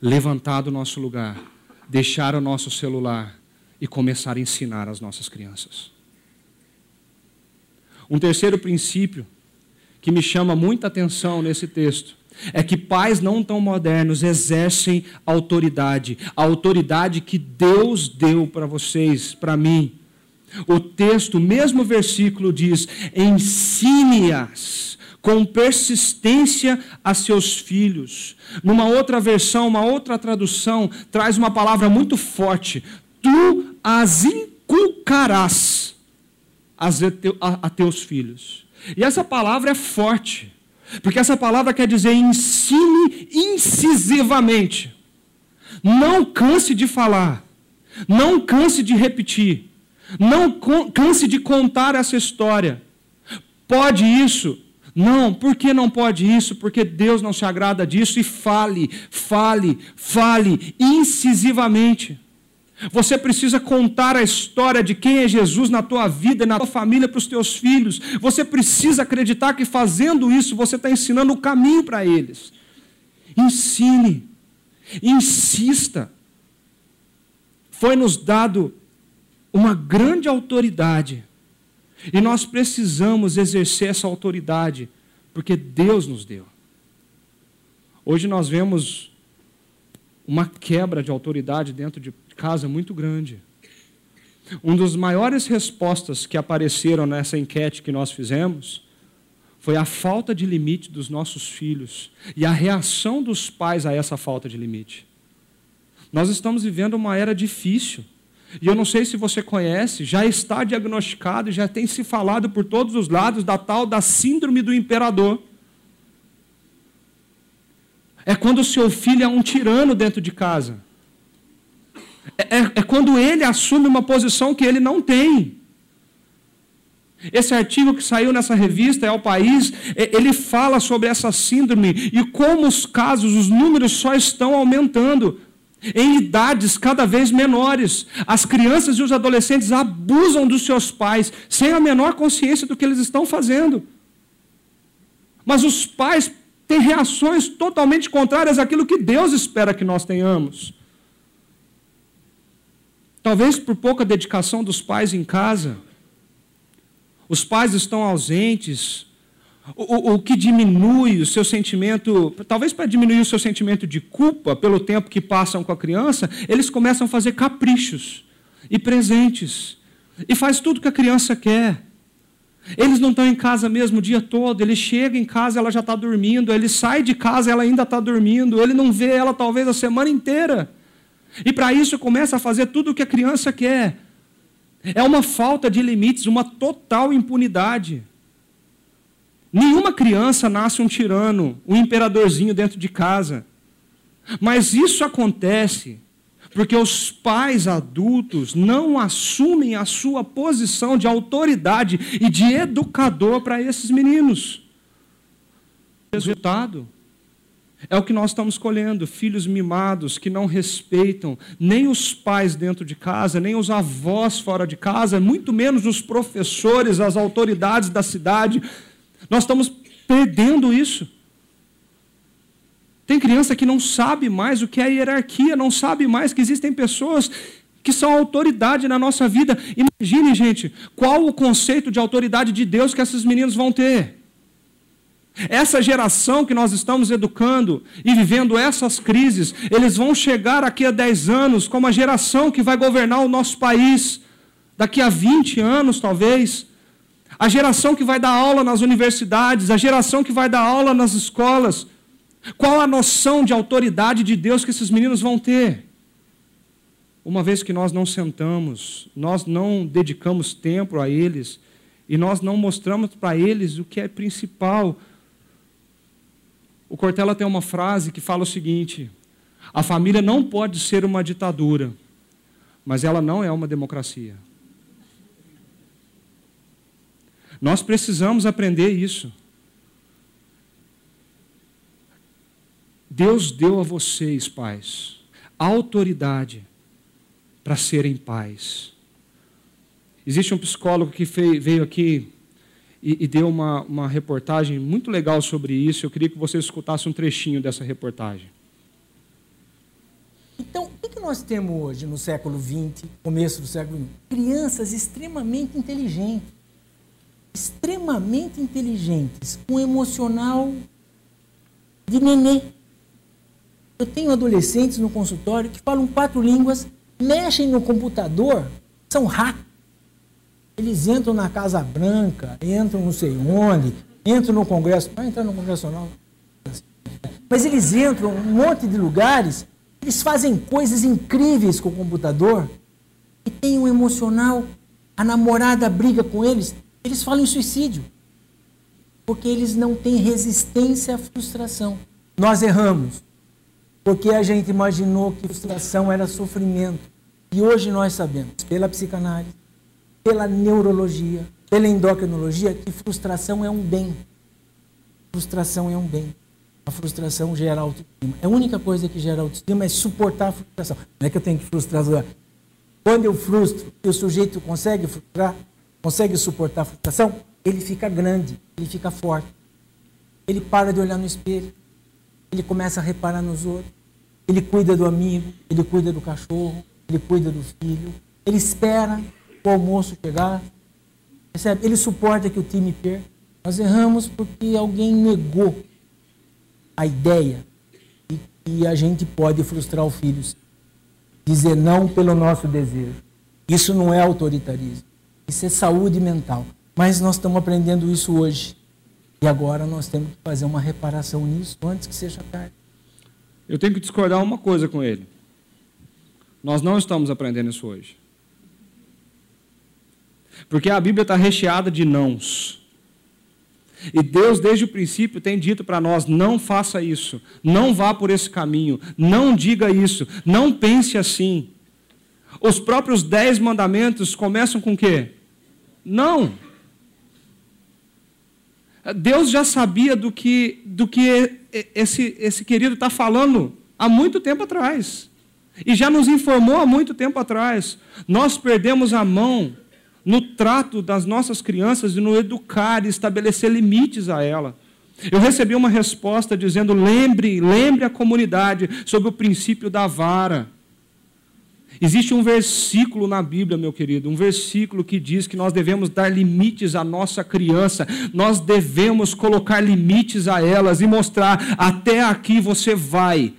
levantar do nosso lugar, deixar o nosso celular e começar a ensinar as nossas crianças. Um terceiro princípio que me chama muita atenção nesse texto é que pais não tão modernos exercem autoridade, a autoridade que Deus deu para vocês, para mim. O texto, o mesmo versículo diz: ensine-as com persistência a seus filhos. Numa outra versão, uma outra tradução, traz uma palavra muito forte: tu as inculcarás a teus filhos. E essa palavra é forte, porque essa palavra quer dizer ensine incisivamente. Não canse de falar, não canse de repetir, não canse de contar essa história. Pode isso? Não, por que não pode isso? Porque Deus não se agrada disso e fale, fale, fale incisivamente. Você precisa contar a história de quem é Jesus na tua vida, na tua família, para os teus filhos. Você precisa acreditar que fazendo isso você está ensinando o caminho para eles. Ensine, insista. Foi nos dado uma grande autoridade e nós precisamos exercer essa autoridade porque Deus nos deu. Hoje nós vemos uma quebra de autoridade dentro de casa muito grande. Um dos maiores respostas que apareceram nessa enquete que nós fizemos foi a falta de limite dos nossos filhos e a reação dos pais a essa falta de limite. Nós estamos vivendo uma era difícil. E eu não sei se você conhece, já está diagnosticado, já tem se falado por todos os lados da tal da síndrome do imperador. É quando o seu filho é um tirano dentro de casa. É, é, é quando ele assume uma posição que ele não tem. Esse artigo que saiu nessa revista, é o País, é, ele fala sobre essa síndrome e como os casos, os números só estão aumentando em idades cada vez menores. As crianças e os adolescentes abusam dos seus pais sem a menor consciência do que eles estão fazendo. Mas os pais têm reações totalmente contrárias àquilo que Deus espera que nós tenhamos. Talvez por pouca dedicação dos pais em casa. Os pais estão ausentes. O, o que diminui o seu sentimento, talvez para diminuir o seu sentimento de culpa pelo tempo que passam com a criança, eles começam a fazer caprichos e presentes. E faz tudo que a criança quer. Eles não estão em casa mesmo o dia todo, ele chega em casa, ela já está dormindo, ele sai de casa, ela ainda está dormindo, ele não vê ela talvez a semana inteira. E para isso começa a fazer tudo o que a criança quer. É uma falta de limites, uma total impunidade. Nenhuma criança nasce um tirano, um imperadorzinho dentro de casa. Mas isso acontece porque os pais adultos não assumem a sua posição de autoridade e de educador para esses meninos. Resultado é o que nós estamos colhendo: filhos mimados que não respeitam nem os pais dentro de casa, nem os avós fora de casa, muito menos os professores, as autoridades da cidade. Nós estamos perdendo isso. Tem criança que não sabe mais o que é hierarquia, não sabe mais que existem pessoas que são autoridade na nossa vida. Imagine, gente, qual o conceito de autoridade de Deus que esses meninos vão ter. Essa geração que nós estamos educando e vivendo essas crises, eles vão chegar aqui a 10 anos como a geração que vai governar o nosso país, daqui a 20 anos talvez. A geração que vai dar aula nas universidades, a geração que vai dar aula nas escolas. Qual a noção de autoridade de Deus que esses meninos vão ter? Uma vez que nós não sentamos, nós não dedicamos tempo a eles e nós não mostramos para eles o que é principal, o Cortella tem uma frase que fala o seguinte: a família não pode ser uma ditadura, mas ela não é uma democracia. Nós precisamos aprender isso. Deus deu a vocês, pais, autoridade para serem pais. Existe um psicólogo que veio aqui e, deu uma, uma reportagem muito legal sobre isso. Eu queria que vocês escutassem um trechinho dessa reportagem. Então, o que nós temos hoje no século XX, começo do século XX? Crianças extremamente inteligentes. extremamente inteligentes, com um emocional de nenê. Eu tenho adolescentes no consultório que falam quatro línguas, mexem no computador, são hackers. Eles entram na Casa Branca, entram não sei onde, entram no Congresso, vai entrar no Congresso não. Mas eles entram em um monte de lugares, eles fazem coisas incríveis com o computador e tem um emocional. A namorada briga com eles, eles falam em suicídio. Porque eles não têm resistência à frustração. Nós erramos. Porque a gente imaginou que frustração era sofrimento. E hoje nós sabemos, pela psicanálise, pela neurologia, pela endocrinologia, que frustração é um bem. Frustração é um bem. A frustração gera autoestima. A única coisa que gera autoestima é suportar a frustração. Não é que eu tenho que frustrar. Quando eu frustro e o sujeito consegue frustrar, consegue suportar a frustração, ele fica grande, ele fica forte. Ele para de olhar no espelho. Ele começa a reparar nos outros. Ele cuida do amigo, ele cuida do cachorro, ele cuida do filho. Ele espera o almoço chegar. Percebe? Ele suporta que o time perca. Nós erramos porque alguém negou a ideia de que a gente pode frustrar o filho. Dizer não pelo nosso desejo. Isso não é autoritarismo. Isso é saúde mental. Mas nós estamos aprendendo isso hoje. E agora nós temos que fazer uma reparação nisso antes que seja tarde. Eu tenho que discordar uma coisa com ele. Nós não estamos aprendendo isso hoje. Porque a Bíblia está recheada de nãos. E Deus, desde o princípio, tem dito para nós: não faça isso, não vá por esse caminho, não diga isso, não pense assim. Os próprios dez mandamentos começam com o quê? Não. Deus já sabia do que, do que esse, esse querido está falando há muito tempo atrás. E já nos informou há muito tempo atrás. Nós perdemos a mão no trato das nossas crianças e no educar e estabelecer limites a ela. Eu recebi uma resposta dizendo: lembre, lembre a comunidade sobre o princípio da vara. Existe um versículo na Bíblia, meu querido, um versículo que diz que nós devemos dar limites à nossa criança, nós devemos colocar limites a elas e mostrar até aqui você vai.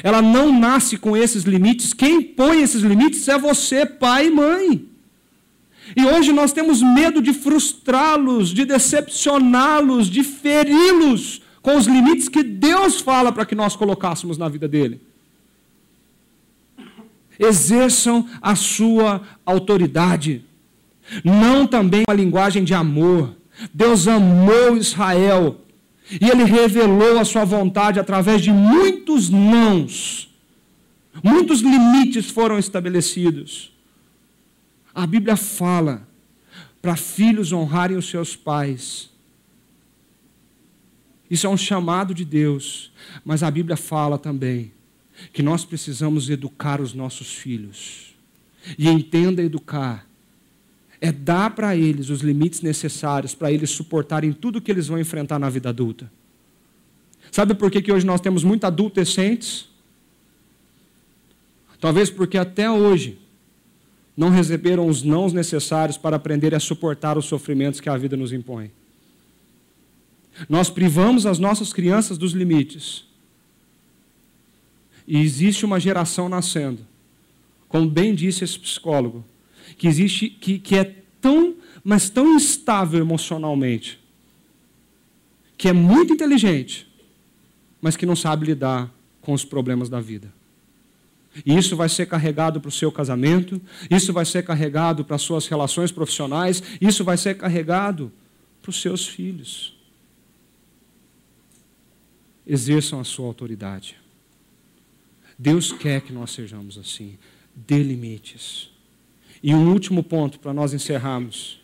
Ela não nasce com esses limites, quem põe esses limites é você, pai e mãe. E hoje nós temos medo de frustrá-los, de decepcioná-los, de feri-los com os limites que Deus fala para que nós colocássemos na vida dele exerçam a sua autoridade. Não também uma linguagem de amor. Deus amou Israel e ele revelou a sua vontade através de muitos nãos. Muitos limites foram estabelecidos. A Bíblia fala para filhos honrarem os seus pais. Isso é um chamado de Deus, mas a Bíblia fala também que nós precisamos educar os nossos filhos. E entenda educar é dar para eles os limites necessários para eles suportarem tudo que eles vão enfrentar na vida adulta. Sabe por que, que hoje nós temos muitos adolescentes? Talvez porque até hoje não receberam os nãos necessários para aprender a suportar os sofrimentos que a vida nos impõe. Nós privamos as nossas crianças dos limites e existe uma geração nascendo, como bem disse esse psicólogo, que existe que, que é tão, mas tão instável emocionalmente, que é muito inteligente, mas que não sabe lidar com os problemas da vida. E isso vai ser carregado para o seu casamento, isso vai ser carregado para as suas relações profissionais, isso vai ser carregado para os seus filhos. Exerçam a sua autoridade. Deus quer que nós sejamos assim. Dê limites. E um último ponto para nós encerrarmos: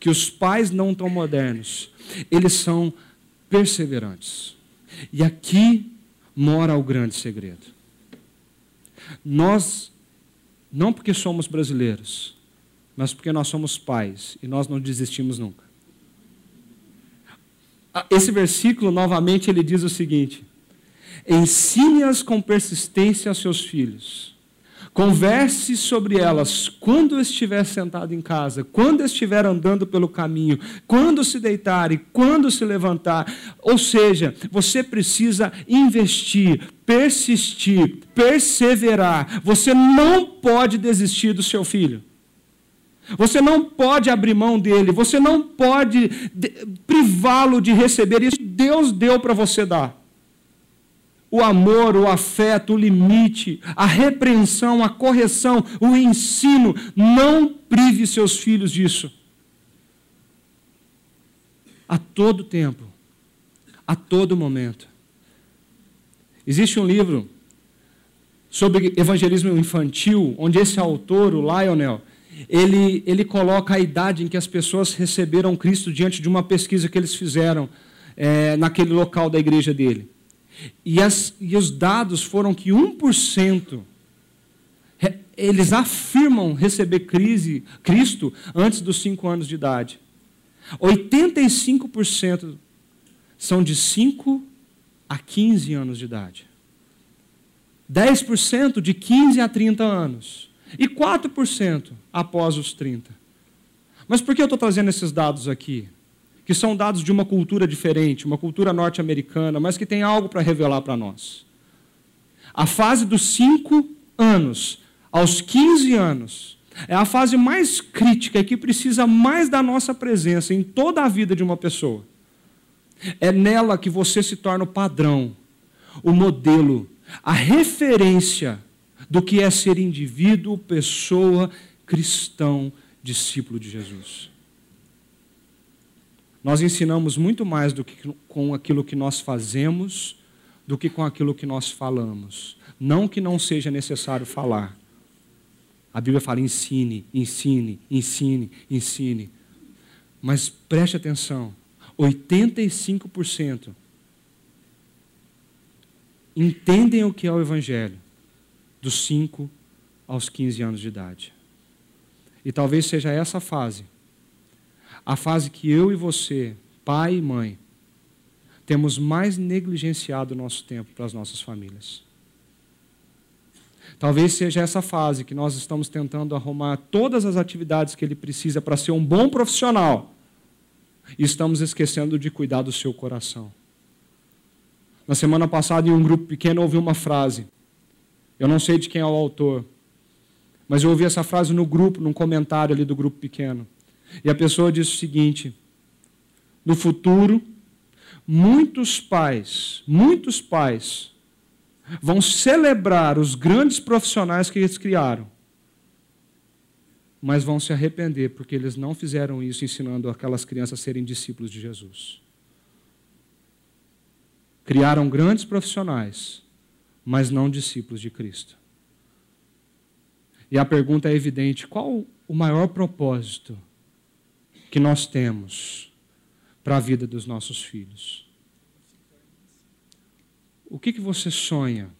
que os pais não tão modernos, eles são perseverantes. E aqui mora o grande segredo. Nós, não porque somos brasileiros, mas porque nós somos pais e nós não desistimos nunca. Ah, esse versículo, novamente, ele diz o seguinte: Ensine-as com persistência a seus filhos. Converse sobre elas quando estiver sentado em casa, quando estiver andando pelo caminho, quando se deitar e quando se levantar. Ou seja, você precisa investir, persistir, perseverar. Você não pode desistir do seu filho. Você não pode abrir mão dele, você não pode privá-lo de receber isso Deus deu para você dar o amor, o afeto, o limite, a repreensão, a correção, o ensino. Não prive seus filhos disso. A todo tempo, a todo momento. Existe um livro sobre evangelismo infantil, onde esse autor, o Lionel, ele, ele coloca a idade em que as pessoas receberam Cristo diante de uma pesquisa que eles fizeram é, naquele local da igreja dele. E, as, e os dados foram que 1% eles afirmam receber crise, Cristo antes dos 5 anos de idade. 85% são de 5 a 15 anos de idade. 10% de 15 a 30 anos. E 4% após os 30. Mas por que eu estou trazendo esses dados aqui? Que são dados de uma cultura diferente, uma cultura norte-americana, mas que tem algo para revelar para nós. A fase dos 5 anos aos 15 anos é a fase mais crítica e que precisa mais da nossa presença em toda a vida de uma pessoa. É nela que você se torna o padrão, o modelo, a referência do que é ser indivíduo, pessoa, cristão, discípulo de Jesus. Nós ensinamos muito mais do que com aquilo que nós fazemos do que com aquilo que nós falamos. Não que não seja necessário falar. A Bíblia fala ensine, ensine, ensine, ensine. Mas preste atenção: 85% entendem o que é o Evangelho dos 5 aos 15 anos de idade. E talvez seja essa fase a fase que eu e você, pai e mãe, temos mais negligenciado o nosso tempo para as nossas famílias. Talvez seja essa fase que nós estamos tentando arrumar todas as atividades que ele precisa para ser um bom profissional e estamos esquecendo de cuidar do seu coração. Na semana passada, em um grupo pequeno, ouvi uma frase. Eu não sei de quem é o autor, mas eu ouvi essa frase no grupo, num comentário ali do grupo pequeno. E a pessoa diz o seguinte: no futuro, muitos pais, muitos pais, vão celebrar os grandes profissionais que eles criaram, mas vão se arrepender porque eles não fizeram isso ensinando aquelas crianças a serem discípulos de Jesus. Criaram grandes profissionais, mas não discípulos de Cristo. E a pergunta é evidente: qual o maior propósito que nós temos para a vida dos nossos filhos. O que, que você sonha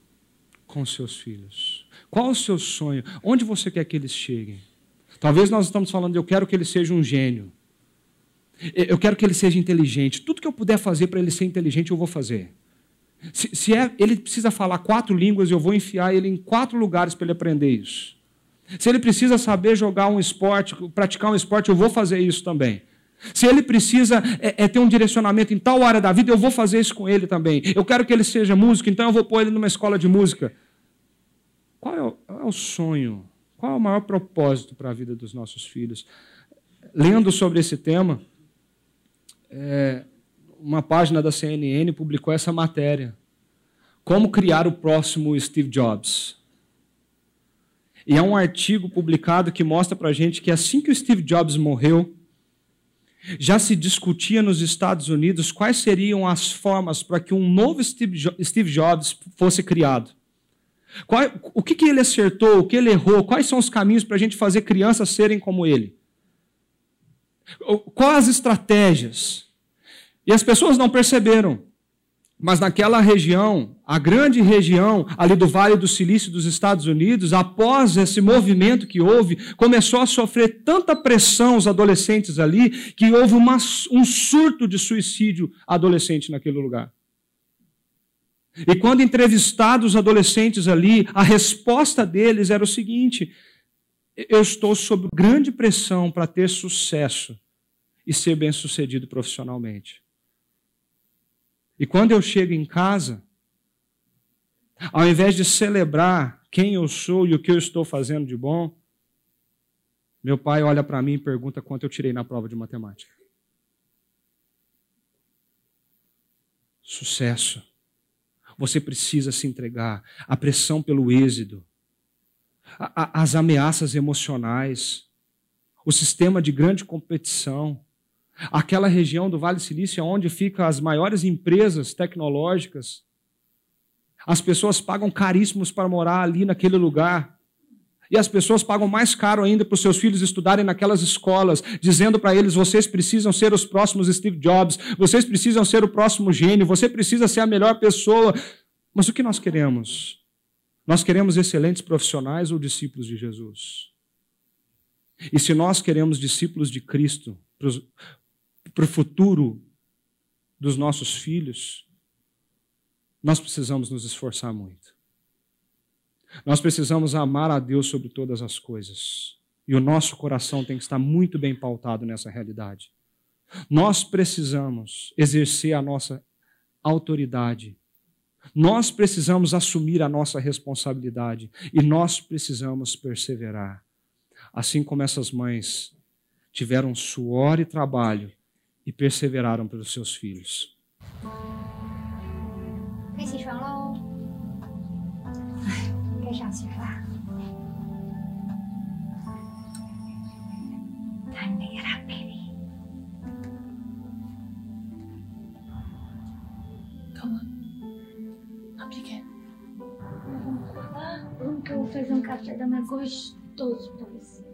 com seus filhos? Qual o seu sonho? Onde você quer que eles cheguem? Talvez nós estamos falando, eu quero que ele seja um gênio. Eu quero que ele seja inteligente. Tudo que eu puder fazer para ele ser inteligente, eu vou fazer. Se, se é, ele precisa falar quatro línguas, eu vou enfiar ele em quatro lugares para ele aprender isso. Se ele precisa saber jogar um esporte, praticar um esporte, eu vou fazer isso também. Se ele precisa é, é, ter um direcionamento em tal área da vida, eu vou fazer isso com ele também. Eu quero que ele seja músico, então eu vou pôr ele numa escola de música. Qual é o, é o sonho? Qual é o maior propósito para a vida dos nossos filhos? Lendo sobre esse tema, é, uma página da CNN publicou essa matéria. Como criar o próximo Steve Jobs? E há um artigo publicado que mostra para a gente que assim que o Steve Jobs morreu, já se discutia nos Estados Unidos quais seriam as formas para que um novo Steve Jobs fosse criado. Qual, o que, que ele acertou, o que ele errou, quais são os caminhos para a gente fazer crianças serem como ele? Quais as estratégias? E as pessoas não perceberam. Mas naquela região, a grande região ali do Vale do Silício dos Estados Unidos, após esse movimento que houve, começou a sofrer tanta pressão os adolescentes ali, que houve uma, um surto de suicídio adolescente naquele lugar. E quando entrevistados os adolescentes ali, a resposta deles era o seguinte: eu estou sob grande pressão para ter sucesso e ser bem-sucedido profissionalmente. E quando eu chego em casa, ao invés de celebrar quem eu sou e o que eu estou fazendo de bom, meu pai olha para mim e pergunta quanto eu tirei na prova de matemática. Sucesso. Você precisa se entregar. A pressão pelo êxito, as ameaças emocionais, o sistema de grande competição, aquela região do Vale Silício onde ficam as maiores empresas tecnológicas. As pessoas pagam caríssimos para morar ali naquele lugar. E as pessoas pagam mais caro ainda para os seus filhos estudarem naquelas escolas, dizendo para eles: vocês precisam ser os próximos Steve Jobs, vocês precisam ser o próximo gênio, você precisa ser a melhor pessoa. Mas o que nós queremos? Nós queremos excelentes profissionais ou discípulos de Jesus? E se nós queremos discípulos de Cristo para o futuro dos nossos filhos, nós precisamos nos esforçar muito. Nós precisamos amar a Deus sobre todas as coisas. E o nosso coração tem que estar muito bem pautado nessa realidade. Nós precisamos exercer a nossa autoridade. Nós precisamos assumir a nossa responsabilidade. E nós precisamos perseverar. Assim como essas mães tiveram suor e trabalho e perseveraram pelos seus filhos. Calma. Vamos? Ah, Vamos que eu vou fazer um café da mais gostoso pra você.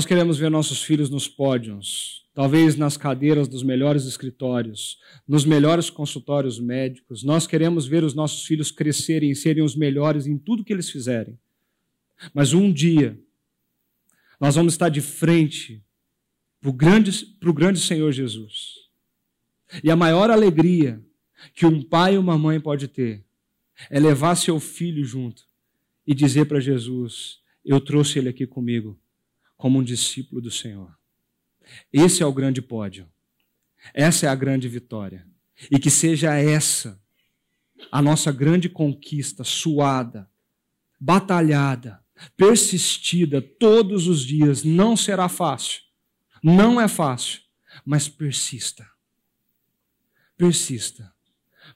Nós queremos ver nossos filhos nos pódios, talvez nas cadeiras dos melhores escritórios, nos melhores consultórios médicos. Nós queremos ver os nossos filhos crescerem e serem os melhores em tudo que eles fizerem. Mas um dia, nós vamos estar de frente para o grande, grande Senhor Jesus. E a maior alegria que um pai e uma mãe pode ter é levar seu filho junto e dizer para Jesus: Eu trouxe ele aqui comigo como um discípulo do Senhor. Esse é o grande pódio. Essa é a grande vitória. E que seja essa a nossa grande conquista, suada, batalhada, persistida todos os dias. Não será fácil. Não é fácil, mas persista. Persista.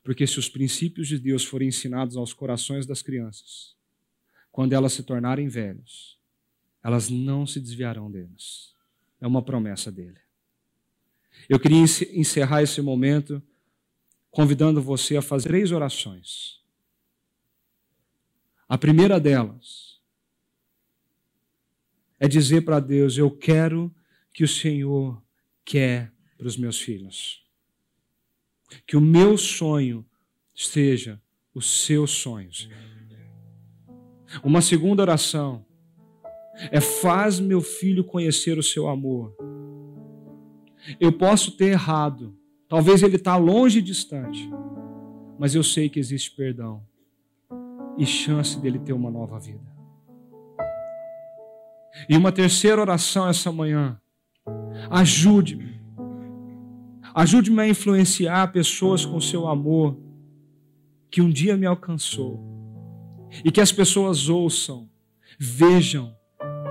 Porque se os princípios de Deus forem ensinados aos corações das crianças, quando elas se tornarem velhos, elas não se desviarão deles. É uma promessa dele. Eu queria encerrar esse momento convidando você a fazer três orações. A primeira delas é dizer para Deus: Eu quero que o Senhor quer para os meus filhos. Que o meu sonho seja os seus sonhos. Uma segunda oração é faz meu filho conhecer o seu amor. Eu posso ter errado, talvez ele está longe e distante, mas eu sei que existe perdão e chance dele ter uma nova vida. E uma terceira oração essa manhã. Ajude-me. Ajude-me a influenciar pessoas com seu amor que um dia me alcançou. E que as pessoas ouçam, vejam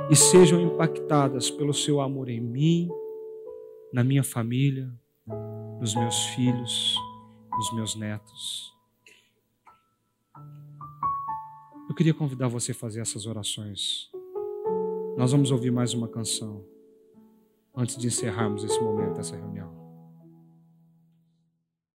e sejam impactadas pelo seu amor em mim, na minha família, nos meus filhos, nos meus netos. Eu queria convidar você a fazer essas orações. Nós vamos ouvir mais uma canção antes de encerrarmos esse momento, essa reunião.